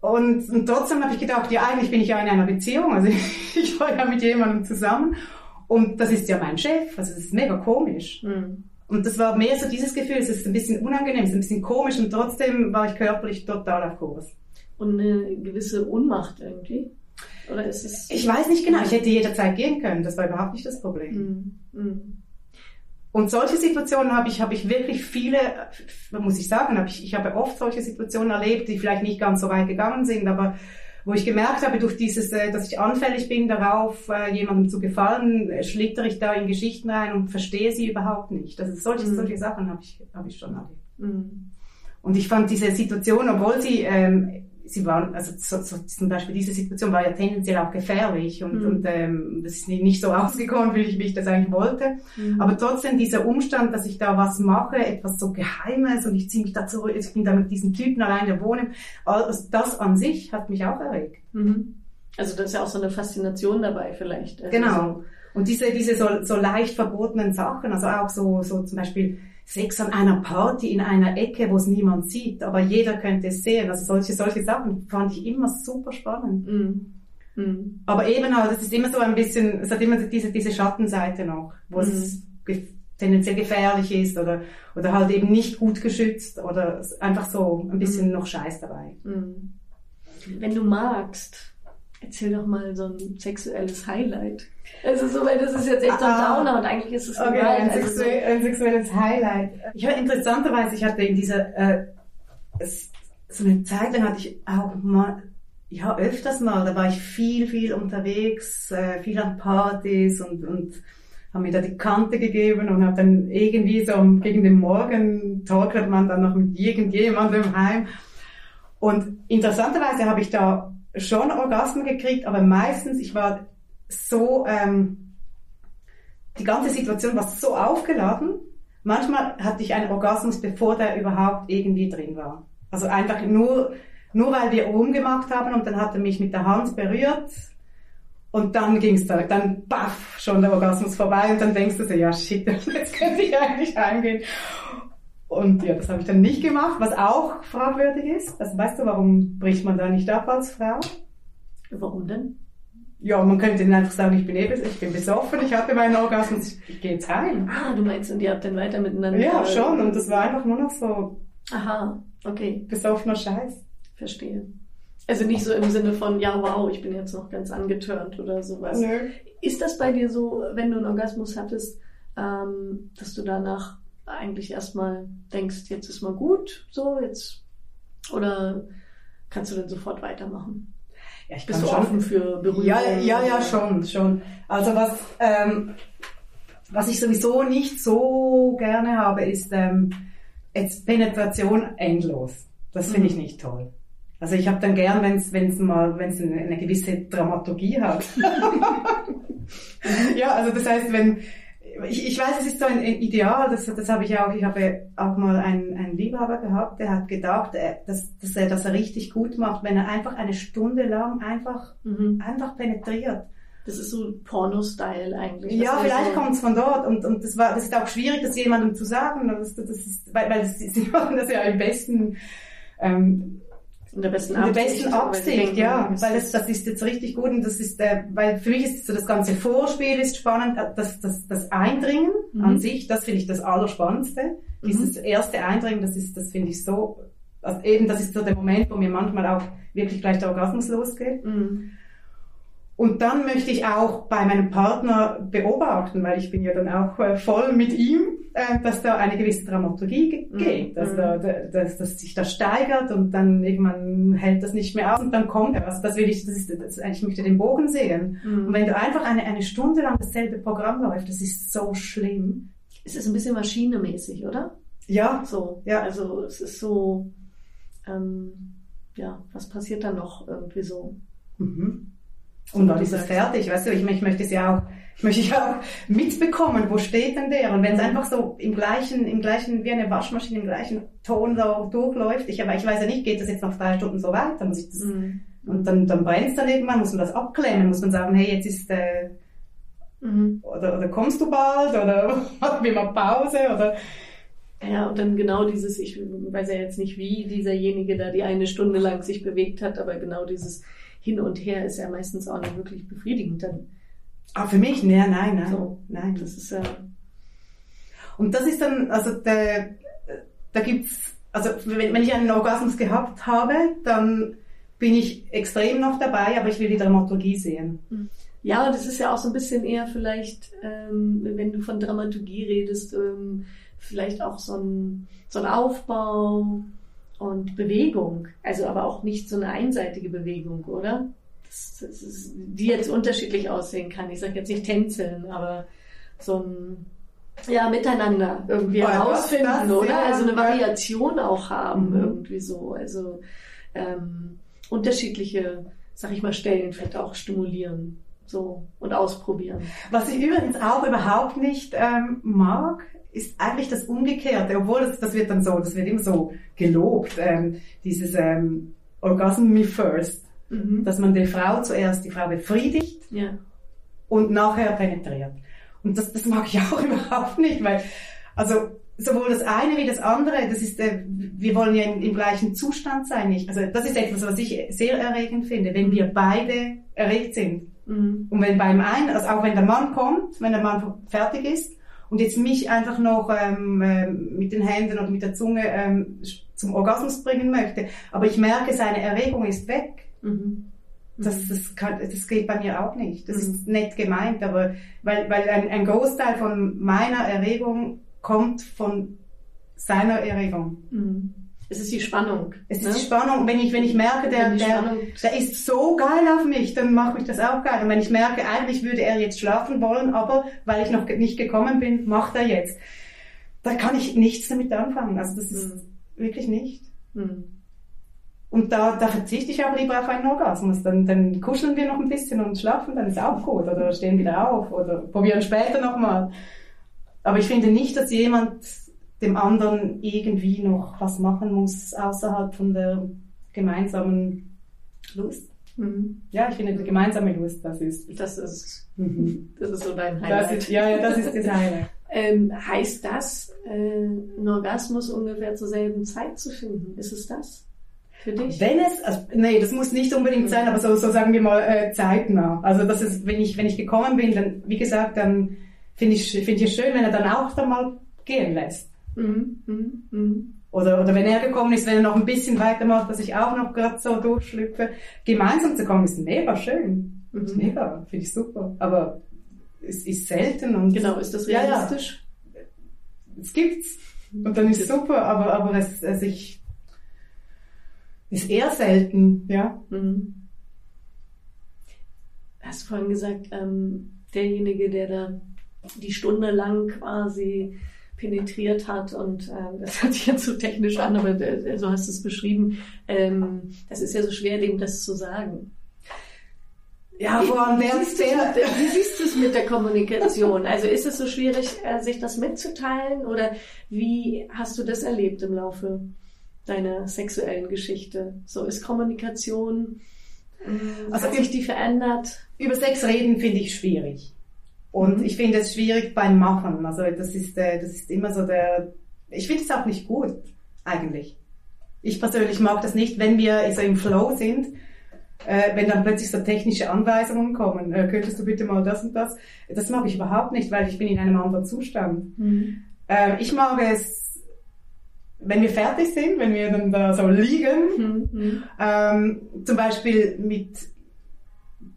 Und, und trotzdem habe ich gedacht, ja, eigentlich bin ich ja in einer Beziehung. Also (laughs) ich, war ja mit jemandem zusammen. Und das ist ja mein Chef. Also das ist mega komisch. Mhm. Und das war mehr so dieses Gefühl, es ist ein bisschen unangenehm, es ist ein bisschen komisch und trotzdem war ich körperlich total auf Kurs. Und eine gewisse Unmacht irgendwie? Oder ist es? Ich weiß nicht genau, ich hätte jederzeit gehen können, das war überhaupt nicht das Problem. Mm, mm. Und solche Situationen habe ich, habe ich wirklich viele, muss ich sagen, habe ich, ich habe oft solche Situationen erlebt, die vielleicht nicht ganz so weit gegangen sind, aber wo ich gemerkt habe, durch dieses, äh, dass ich anfällig bin darauf, äh, jemandem zu gefallen, äh, schlittere ich da in Geschichten rein und verstehe sie überhaupt nicht. Also solche, mhm. solche Sachen habe ich, habe ich schon erlebt. Mhm. Und ich fand diese Situation, obwohl sie ähm, sie waren, also so, so, zum Beispiel diese Situation war ja tendenziell auch gefährlich und, mhm. und ähm, das ist nicht so (laughs) ausgekommen, wie ich, wie ich das eigentlich wollte. Mhm. Aber trotzdem dieser Umstand, dass ich da was mache, etwas so Geheimes und ich ziehe mich da zurück, ich bin da mit diesen Typen allein der Wohnung, das an sich hat mich auch erregt. Mhm. Also da ist ja auch so eine Faszination dabei vielleicht. Also Genau. Und diese, diese so, so leicht verbotenen Sachen, also auch so, so zum Beispiel Sex an einer Party in einer Ecke, wo es niemand sieht, aber jeder könnte es sehen. Also solche, solche Sachen fand ich immer super spannend. Mm. Mm. Aber eben auch, das ist immer so ein bisschen, es hat immer diese, diese Schattenseite noch, wo es ge tendenziell gefährlich ist oder, oder halt eben nicht gut geschützt oder einfach so ein bisschen noch Scheiß dabei. Mm. Wenn du magst, erzähl doch mal so ein sexuelles Highlight. Also so, weil das ist jetzt echt so ein Ah. Downer und eigentlich ist es Okay, ein, Also so, ein sexuelles Highlight. Ich habe interessanterweise, ich hatte in dieser, äh, so eine Zeit lang hatte ich auch mal, ja, öfters mal, da war ich viel, viel unterwegs, äh, viel an Partys und, und habe mir da die Kante gegeben und habe dann irgendwie so gegen den Morgen torkelt man dann noch mit irgendjemandem heim. Und interessanterweise habe ich da schon Orgasmen gekriegt, aber meistens, ich war so, ähm, die ganze Situation war so aufgeladen. Manchmal hatte ich einen Orgasmus, bevor der überhaupt irgendwie drin war. Also einfach nur, nur weil wir rumgemacht haben und dann hat er mich mit der Hand berührt und dann ging's da, dann baff, schon der Orgasmus vorbei und dann denkst du so, ja shit, (laughs) jetzt könnte ich eigentlich heimgehen. Und ja, das habe ich dann nicht gemacht, was auch fragwürdig ist. Also weißt du, warum bricht man da nicht ab als Frau? warum denn? Ja, man könnte dann einfach sagen, ich bin eh, ich bin besoffen, ich hatte meinen Orgasmus, ich gehe jetzt heim. Ah, du meinst, und ihr habt dann weiter miteinander. Ja, schon. Und das war einfach nur noch so Aha, okay, besoffener Scheiß. verstehe. Also nicht so im Sinne von, ja, wow, ich bin jetzt noch ganz angetörnt oder sowas. Nö. Ist das bei dir so, wenn du einen Orgasmus hattest, ähm, dass du danach eigentlich erstmal denkst, jetzt ist mal gut, so, jetzt, oder kannst du dann sofort weitermachen? Ja, ich Bist du schon. offen für Berührung? Ja, ja, ja, schon, schon. Also was, ähm, was ich sowieso nicht so gerne habe, ist ähm, jetzt Penetration endlos. Das finde ich nicht toll. Also ich habe dann gern, wenn es wenn es mal, wenn es eine, eine gewisse Dramaturgie hat. (laughs) ja, also das heißt, wenn ich, ich weiß, es ist so ein, ein Ideal, das, das habe ich auch, ich habe auch mal einen, einen Liebhaber gehabt, der hat gedacht, äh, dass, dass er das richtig gut macht, wenn er einfach eine Stunde lang einfach, Mhm. einfach penetriert. Das ist so Porno-Style eigentlich. Ja, vielleicht so, kommt es von dort und, und das war, das ist auch schwierig, das jemandem zu sagen, das, das ist, weil, weil das, sie (laughs) machen das ja im besten, ähm, in der besten in der Absicht. besten Absicht, ja, weil das, das ist jetzt richtig gut und das ist, äh, weil für mich ist so das ganze Vorspiel ist spannend, äh, das, das, das Eindringen Mhm. an sich, das finde ich das Allerspannendste. Mhm. Dieses erste Eindringen, das ist, das finde ich so, also eben, das ist so der Moment, wo mir manchmal auch wirklich gleich der Orgasmus losgeht. Mhm. Und dann möchte ich auch bei meinem Partner beobachten, weil ich bin ja dann auch äh, voll mit ihm, äh, dass da eine gewisse Dramaturgie Mhm. geht, dass, Mhm. da, da- dass, dass sich das steigert und dann irgendwann hält das nicht mehr aus und dann kommt er. Also das will ich, das ist, das, ich möchte den Bogen sehen. Mhm. Und wenn du einfach eine, eine Stunde lang dasselbe Programm läuft, das ist so schlimm. Es ist ein bisschen maschinemäßig, oder? Ja, So. Ja. Also es ist so, ähm, ja, was passiert dann noch irgendwie so? Mhm. Und dann ist es sagst. fertig, weißt du, ich, ich möchte es ja auch, ich möchte ja auch mitbekommen, wo steht denn der? Und wenn es Mhm. einfach so im gleichen, im gleichen, wie eine Waschmaschine, im gleichen Ton so durchläuft, ich, aber ich weiß ja nicht, geht das jetzt noch drei Stunden so weiter, muss ich das, Mhm. und dann, dann brennt es dann irgendwann, muss man das abklemmen, muss man sagen, hey, jetzt ist, äh, Mhm. oder, oder kommst du bald, oder (laughs) machen wir mal Pause, oder, Ja, und dann genau dieses, ich weiß ja jetzt nicht, wie dieserjenige da die eine Stunde lang sich bewegt hat, aber genau dieses Hin und Her ist ja meistens auch nicht wirklich befriedigend dann. ah, für mich, nee, nein, nein, So. nein. Das ist ja, Und das ist dann, also der, da gibt's, also wenn, wenn ich einen Orgasmus gehabt habe, dann bin ich extrem noch dabei, aber ich will die Dramaturgie sehen. Ja, und es ist ja auch so ein bisschen eher vielleicht, ähm, wenn du von Dramaturgie redest, ähm, vielleicht auch so ein, so ein Aufbau und Bewegung. Also aber auch nicht so eine einseitige Bewegung, oder? Das, das ist, die jetzt unterschiedlich aussehen kann. Ich sage jetzt nicht tänzeln, aber so ein ja, miteinander irgendwie das- herausfinden, das, oder? ja, also eine. Variation auch haben, Mhm. irgendwie so. Also ähm, unterschiedliche, sag ich mal, Stellen vielleicht auch stimulieren. So und ausprobieren. Was ich übrigens auch überhaupt nicht ähm, mag, ist eigentlich das Umgekehrte, obwohl das, das wird dann so, das wird immer so gelobt, ähm, dieses ähm, Orgasm me first. Mhm. Dass man die Frau zuerst, die Frau befriedigt ja. und nachher penetriert. Und das, das mag ich auch (laughs) überhaupt nicht, weil, also, sowohl das eine wie das andere, das ist, äh, wir wollen ja im, im gleichen Zustand sein. Nicht? Also das ist etwas, was ich sehr erregend finde, wenn wir beide erregt sind. Mhm. Und wenn beim einen, also auch wenn der Mann kommt, wenn der Mann fertig ist und jetzt mich einfach noch ähm, äh, mit den Händen oder mit der Zunge ähm, zum Orgasmus bringen möchte, aber ich merke, seine Erregung ist weg. Mhm. Das, das, kann, das geht bei mir auch nicht. Das mhm. ist nett gemeint, aber weil, weil ein, ein Großteil von meiner Erregung kommt von seiner Erregung. Mhm. Es ist die Spannung. Es ist ne? die Spannung. Wenn ich, wenn ich merke, der, der, der ist so geil auf mich, dann macht mich das auch geil. Und wenn ich merke, eigentlich würde er jetzt schlafen wollen, aber weil ich noch nicht gekommen bin, macht er jetzt. Da kann ich nichts damit anfangen. Also das ist mhm. wirklich nicht. Mhm. Und da, da verzichte ich auch lieber auf einen Orgasmus. Dann, dann kuscheln wir noch ein bisschen und schlafen, dann ist auch gut. Oder stehen wieder auf oder probieren später nochmal. Aber ich finde nicht, dass jemand dem anderen irgendwie noch was machen muss außerhalb von der gemeinsamen Lust. Mhm. Ja, ich finde die gemeinsame Lust, das ist. Das ist, mhm. das ist so dein Highlight. Das ist, ja, ja, das ist das Highlight. ähm, heißt das, äh, einen Orgasmus ungefähr zur selben Zeit zu finden? Ist es das? Für dich? Wenn es, also, nee, das muss nicht unbedingt sein, aber so, so sagen wir mal äh, zeitnah. Also das ist, wenn ich, wenn ich gekommen bin, dann, wie gesagt, dann finde ich, finde ich es schön, wenn er dann auch dann mal gehen lässt. Mhm. Mhm. Mhm. Oder, oder wenn er gekommen ist, wenn er noch ein bisschen weitermacht, dass ich auch noch gerade so durchschlüpfe. Gemeinsam zu kommen ist mega schön. Mhm. Ist mega, finde ich super. Aber es ist selten und. Genau, ist das realistisch? Ja, ja. Es gibt's. Und dann ist es super, aber, aber es, es ich, ist eher selten, ja. Mhm. Hast du vorhin gesagt, ähm, derjenige, der da die Stunde lang quasi penetriert hat und äh, das (laughs) hört sich jetzt so technisch an, aber äh, so hast du es beschrieben. Ähm, das ist ja so schwer, dem das zu sagen. Ja, vor allem wie, siehst der, wie siehst du es mit der Kommunikation? Also ist es so schwierig, äh, sich das mitzuteilen oder wie hast du das erlebt im Laufe deiner sexuellen Geschichte? So ist Kommunikation, äh, also hat sich die verändert? Über Sex reden finde ich schwierig. Und mhm. ich finde es schwierig beim Machen. Also das ist, äh, das ist immer so der, ich finde es auch nicht gut, eigentlich. Ich persönlich mag das nicht, wenn wir so im Flow sind, äh, wenn dann plötzlich so technische Anweisungen kommen, äh, könntest du bitte mal das und das. Das mag ich überhaupt nicht, weil ich bin in einem anderen Zustand. Mhm. Äh, ich mag es, wenn wir fertig sind, wenn wir dann da so liegen, mhm. ähm, zum Beispiel mit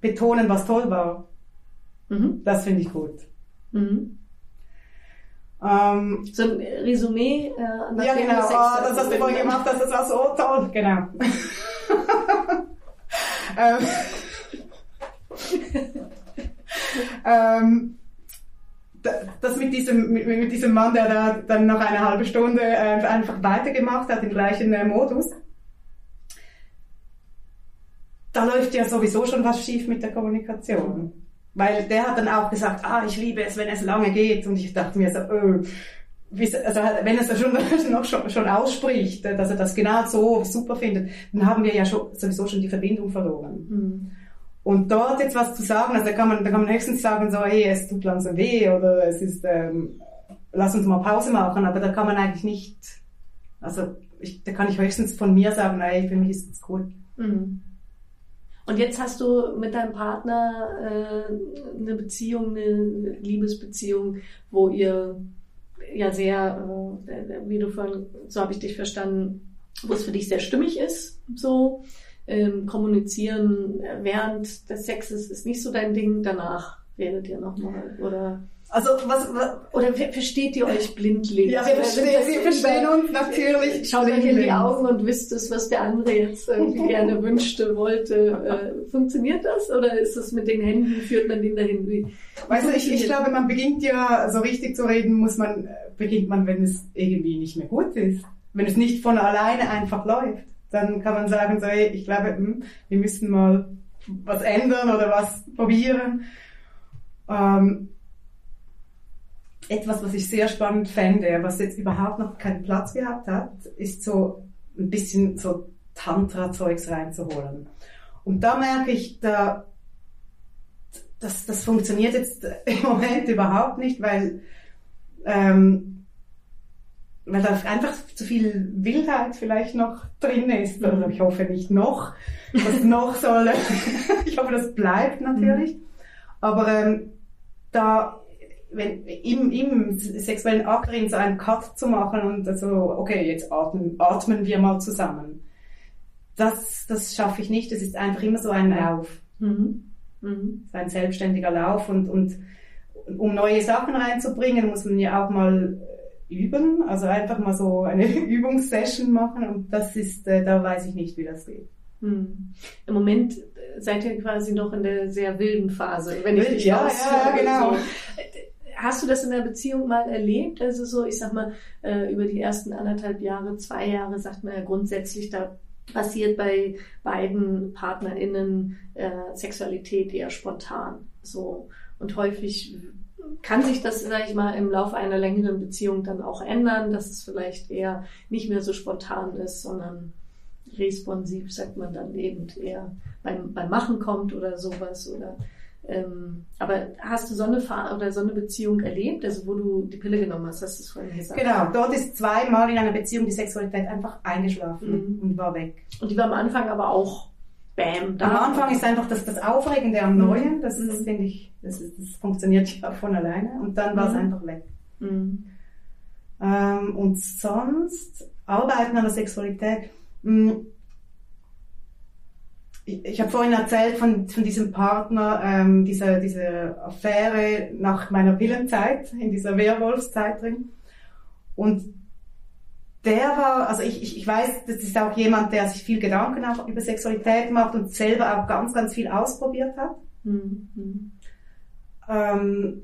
betonen, was toll war. Mhm. Das finde ich gut. Mhm. Ähm, so ein Resümee äh, Ja, genau. Oh, das hast du vorhin gemacht, das war so toll. Genau. (laughs) ähm, ähm, das mit diesem, mit, mit, diesem Mann, der da dann noch eine halbe Stunde äh, einfach weitergemacht hat, im gleichen äh, Modus, da läuft ja sowieso schon was schief mit der Kommunikation. Weil der hat dann auch gesagt, ah, ich liebe es, wenn es lange geht. Und ich dachte mir so, oh, also wenn es schon, (laughs) noch schon, schon ausspricht, dass er das genau so super findet, dann haben wir ja schon, sowieso schon die Verbindung verloren. Mhm. Und dort jetzt was zu sagen, also da kann man, da kann man höchstens sagen, so, hey, es tut langsam weh oder es ist, ähm, lass uns mal Pause machen, aber da kann man eigentlich nicht, also ich, da kann ich höchstens von mir sagen, hey, für mich ist es gut. Mhm. Und jetzt hast du mit deinem Partner äh, eine Beziehung, eine Liebesbeziehung, wo ihr ja sehr, äh, wie du vorhin, so habe ich dich verstanden, wo es für dich sehr stimmig ist, so. Ähm, kommunizieren während des Sexes ist nicht so dein Ding, danach redet ihr nochmal, oder? Also was, was oder versteht ihr euch blindlings? Ja, wir verstehen, wir verstehen uns natürlich. Schaut euch in die Augen und wisst es, was der andere jetzt irgendwie (laughs) gerne wünschte, wollte. Äh, funktioniert das oder ist das mit den Händen führt man den dahin? Wie, weißt du, ich, ich glaube, man beginnt ja so richtig zu reden, muss man beginnt man, wenn es irgendwie nicht mehr gut ist, wenn es nicht von alleine einfach läuft, dann kann man sagen, so, hey, ich glaube, hm, wir müssen mal was ändern oder was probieren. Ähm, etwas, was ich sehr spannend fände, was jetzt überhaupt noch keinen Platz gehabt hat, ist so ein bisschen so Tantra-Zeugs reinzuholen. Und da merke ich, da, das, das funktioniert jetzt (laughs) im Moment überhaupt nicht, weil, ähm, weil da einfach zu viel Wildheit vielleicht noch drin ist. Also ich hoffe nicht noch. Was (laughs) noch soll. (laughs) ich hoffe, das bleibt natürlich. Aber ähm, da wenn, im, im sexuellen Akt so einen Cut zu machen und so, okay, jetzt atmen, atmen wir mal zusammen. Das, das schaffe ich nicht. Das ist einfach immer so ein Lauf. Mhm. Mhm. So ein selbstständiger Lauf und, und um neue Sachen reinzubringen, muss man ja auch mal üben, also einfach mal so eine (laughs) Übungssession machen und das ist, äh, da weiß ich nicht, wie das geht. Hm. Im Moment seid ihr quasi noch in der sehr wilden Phase, wenn ich dich ja, ja, genau. So hast du das in der Beziehung mal erlebt? Also so, ich sag mal, äh, über die ersten anderthalb Jahre, zwei Jahre, sagt man ja grundsätzlich, da passiert bei beiden PartnerInnen äh, Sexualität eher spontan. So. Und häufig kann sich das, sag ich mal, im Laufe einer längeren Beziehung dann auch ändern, dass es vielleicht eher nicht mehr so spontan ist, sondern responsiv, sagt man dann eben, eher beim, beim Machen kommt oder sowas oder ähm, aber hast du so eine Fahr oder so eine Beziehung erlebt, also wo du die Pille genommen hast, hast du es vorhin gesagt? Genau, dort ist zweimal in einer Beziehung die Sexualität einfach eingeschlafen mhm. und war weg. Und die war am Anfang aber auch Bam, da. Am Anfang ist einfach das, das Aufregende am mhm. Neuen, das, mhm. finde ich, das, das funktioniert ja von alleine und dann war es mhm. einfach weg. Mhm. Ähm, und sonst, Arbeiten an der Sexualität, mh, hm, ich, ich habe vorhin erzählt von, von diesem Partner, ähm, dieser, dieser Affäre nach meiner Pillenzeit, in dieser Werwolfszeit drin. Und der war, also ich, ich, ich weiß, das ist auch jemand, der sich viel Gedanken auch über Sexualität macht und selber auch ganz, ganz viel ausprobiert hat. Mhm. Ähm,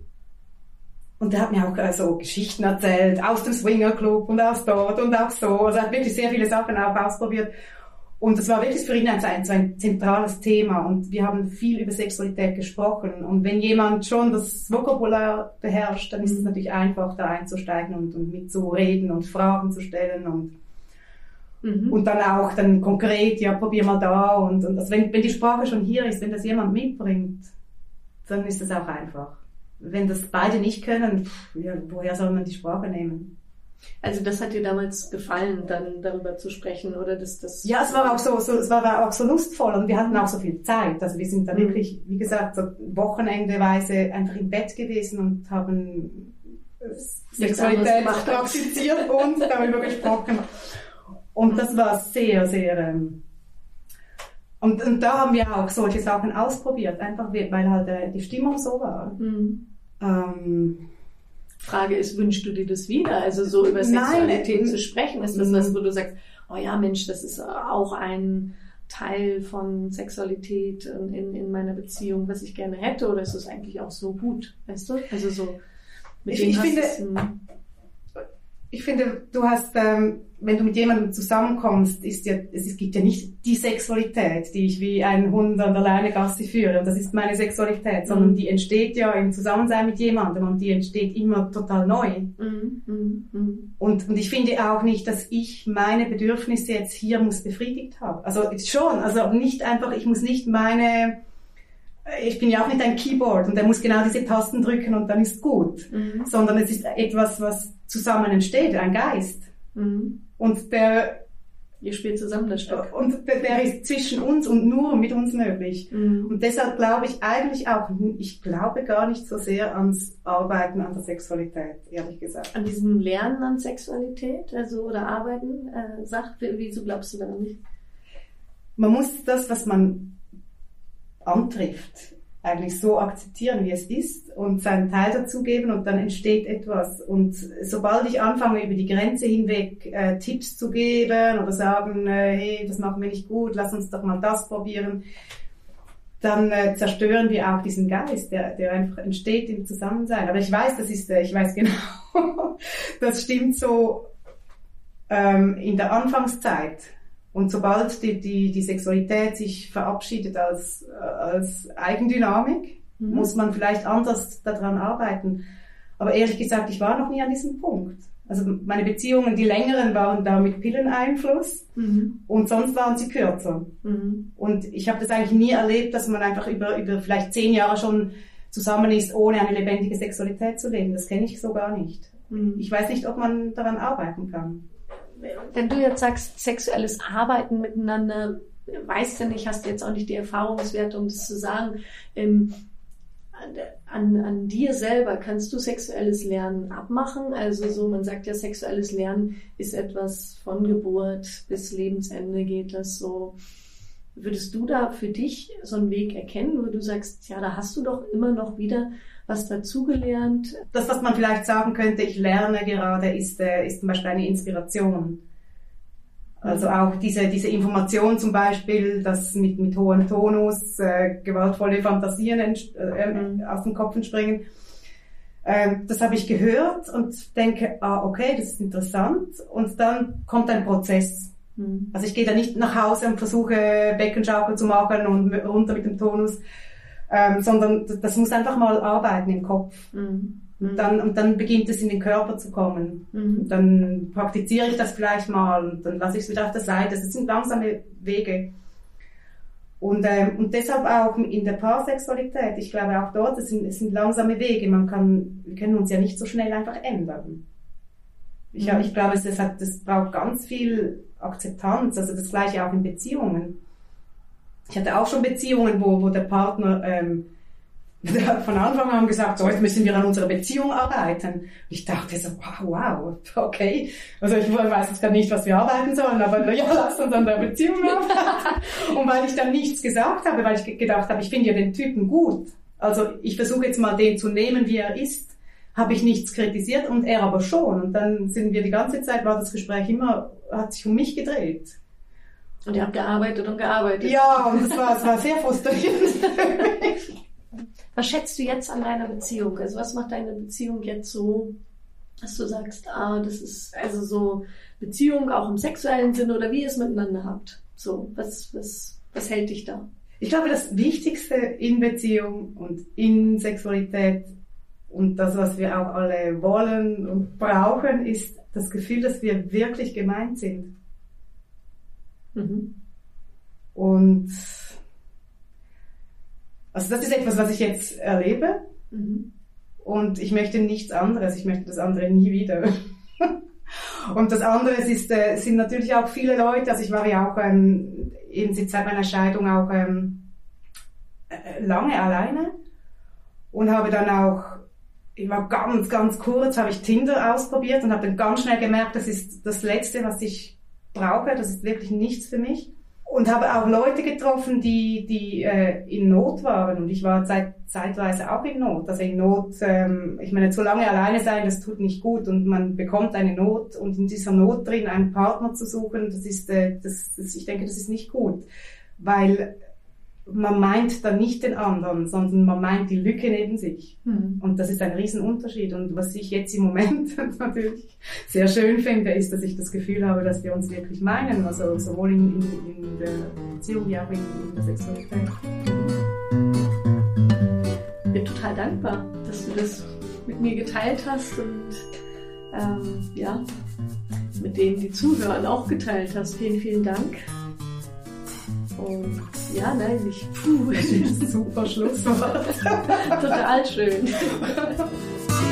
und der hat mir auch äh, so Geschichten erzählt, aus dem Swingerclub und aus dort und auch so. Also er hat wirklich sehr viele Sachen auch ausprobiert. Und das war wirklich für ihn ein, ein, ein zentrales Thema und wir haben viel über Sexualität gesprochen. Und wenn jemand schon das Vokabular beherrscht, dann ist es mhm. natürlich einfach, da einzusteigen und, und mitzureden und Fragen zu stellen und mhm. Und dann auch dann konkret, ja, probier mal da und, und also wenn, wenn die Sprache schon hier ist, wenn das jemand mitbringt, dann ist das auch einfach. Wenn das beide nicht können, pff, ja, woher soll man die Sprache nehmen? Also das hat dir damals gefallen, dann darüber zu sprechen, oder das, das? Ja, es war auch so, so, es war auch so lustvoll und wir hatten auch so viel Zeit. Also wir sind da mhm. wirklich, wie gesagt, so wochenendeweise einfach im Bett gewesen und haben Sexualität praktiziert und darüber gesprochen. Und das war sehr, sehr, ähm, und, und da haben wir auch solche Sachen ausprobiert, einfach weil halt äh, die Stimmung so war. Mhm. Ähm, Frage ist, wünschst du dir das wieder? Also so über Sexualität Nein. zu sprechen, ist das was, wo du sagst, oh ja, Mensch, das ist auch ein Teil von Sexualität in, in meiner Beziehung, was ich gerne hätte, oder ist es eigentlich auch so gut, weißt du? Also so mit ich, ich finde, ich finde, du hast, ähm, wenn du mit jemandem zusammenkommst, ist ja, es gibt ja nicht die Sexualität, die ich wie ein Hund an der Leine Gassi führe. Und das ist meine Sexualität, sondern mhm. die entsteht ja im Zusammensein mit jemandem und die entsteht immer total neu. Mhm. Mhm. mhm. Und, und ich finde auch nicht, dass ich meine Bedürfnisse jetzt hier muss befriedigt haben. Also schon, also nicht einfach, ich muss nicht meine, ich bin ja auch nicht ein Keyboard und er muss genau diese Tasten drücken und dann ist gut, mhm. sondern es ist etwas, was zusammen entsteht, ein Geist. Mhm. Und der Ihr spielt zusammen das Stück. Und der, der ist zwischen uns und nur mit uns möglich. Mhm. Und deshalb glaube ich eigentlich auch, ich glaube gar nicht so sehr ans Arbeiten an der Sexualität, ehrlich gesagt. An diesem Lernen an Sexualität, also oder Arbeiten, äh, sagt, wieso glaubst du daran nicht? Man muss das, was man antrifft, eigentlich so akzeptieren, wie es ist und seinen Teil dazugeben und dann entsteht etwas. Und sobald ich anfange, über die Grenze hinweg äh, Tipps zu geben oder sagen, äh, hey, das machen wir nicht gut, lass uns doch mal das probieren, dann äh, zerstören wir auch diesen Geist, der, der einfach entsteht im Zusammensein. Aber ich weiß, das ist, äh, ich weiß (laughs) genau, das stimmt so ähm, in der Anfangszeit und sobald die, die, die Sexualität sich verabschiedet als, als Eigendynamik, mhm. muss man vielleicht anders daran arbeiten. Aber ehrlich gesagt, ich war noch nie an diesem Punkt. Also meine Beziehungen, die längeren, waren da mit Pilleneinfluss Mhm. und sonst waren sie kürzer. Mhm. Und ich habe das eigentlich nie erlebt, dass man einfach über, über vielleicht zehn Jahre schon zusammen ist, ohne eine lebendige Sexualität zu leben. Das kenne ich so gar nicht. Mhm. Ich weiß nicht, ob man daran arbeiten kann. Wenn du jetzt sagst, sexuelles Arbeiten miteinander, weißt du nicht, hast du jetzt auch nicht die Erfahrungswerte, um das zu sagen. Ähm, an, an dir selber kannst du sexuelles Lernen abmachen. Also so, man sagt ja, sexuelles Lernen ist etwas von Geburt bis Lebensende geht das so. Würdest du da für dich so einen Weg erkennen, wo du sagst, ja, da hast du doch immer noch wieder was dazugelernt? Das, was man vielleicht sagen könnte, ich lerne gerade, ist, äh, ist zum Beispiel eine Inspiration. Also auch diese, diese Information zum Beispiel, dass mit, mit hohem Tonus äh, gewaltvolle Fantasien äh, Mhm. aus dem Kopf entspringen. Ähm, das habe ich gehört und denke, ah, okay, das ist interessant. Und dann kommt ein Prozess. Hm. Also ich gehe da nicht nach Hause und versuche Beckenschaukel zu machen und runter mit dem Tonus, ähm, sondern das, muss einfach mal arbeiten im Kopf. Hm. Und dann, und dann beginnt es in den Körper zu kommen. Hm. Und dann praktiziere ich das vielleicht mal und dann lasse ich es wieder auf der Seite. Das sind langsame Wege. Und, ähm, und deshalb auch in der Paarsexualität, ich glaube auch dort, es sind, es sind langsame Wege. Man kann, wir können uns ja nicht so schnell einfach ändern. Ich, Mhm. ich glaube, es, es hat, das braucht ganz viel Akzeptanz, also das gleiche auch in Beziehungen. Ich hatte auch schon Beziehungen, wo, wo der Partner ähm, (laughs) von Anfang an gesagt, so jetzt müssen wir an unserer Beziehung arbeiten. Ich dachte so, wow, wow, okay. Also ich weiß jetzt gar nicht, was wir arbeiten sollen, aber na ja, (laughs) lass uns an der Beziehung arbeiten. Und weil ich dann nichts gesagt habe, weil ich ge- gedacht habe, ich finde ja den Typen gut. Also ich versuche jetzt mal den zu nehmen, wie er ist, habe ich nichts kritisiert und er aber schon. Und dann sind wir die ganze Zeit, war das Gespräch immer, hat sich um mich gedreht. Und ihr habt gearbeitet und gearbeitet. Ja, und es war, es war sehr frustrierend. (laughs) Was schätzt du jetzt an deiner Beziehung? Also was macht deine Beziehung jetzt so, dass du sagst, ah, das ist also so Beziehung auch im sexuellen Sinne oder wie ihr es miteinander habt? So, was, was, was hält dich da? Ich glaube, das Wichtigste in Beziehung und in Sexualität und das, was wir auch alle wollen und brauchen, ist das Gefühl, dass wir wirklich gemeint sind. Mhm. Und also das ist etwas, was ich jetzt erlebe Mhm. und ich möchte nichts anderes. Ich möchte das andere nie wieder. (laughs) und das andere ist, äh, sind natürlich auch viele Leute. Also ich war ja auch ähm, eben seit meiner Scheidung auch ähm, äh, lange alleine und habe dann auch ich war ganz, ganz kurz, habe ich Tinder ausprobiert und habe dann ganz schnell gemerkt, das ist das Letzte, was ich brauche, das ist wirklich nichts für mich. Und habe auch Leute getroffen, die, die äh, in Not waren. Und ich war zeit, zeitweise auch in Not. Also in Not, ähm, ich meine, zu lange alleine sein, das tut nicht gut. Und man bekommt eine Not und in dieser Not drin einen Partner zu suchen, das ist, äh, das, das, ich denke, das ist nicht gut. Weil man meint dann nicht den anderen, sondern man meint die Lücke neben sich. Mhm. Und das ist ein Riesenunterschied. Und was ich jetzt im Moment (laughs) natürlich sehr schön finde, ist, dass ich das Gefühl habe, dass wir uns wirklich meinen. Also sowohl in, in, in der Beziehung wie auch in, in der Sexualität. Ich bin total dankbar, dass du das mit mir geteilt hast und ähm, ja, mit denen, die zuhören, auch geteilt hast. Vielen, vielen Dank. Und ja, nein, ich, puh, Super Schlusswort. total schön. (laughs)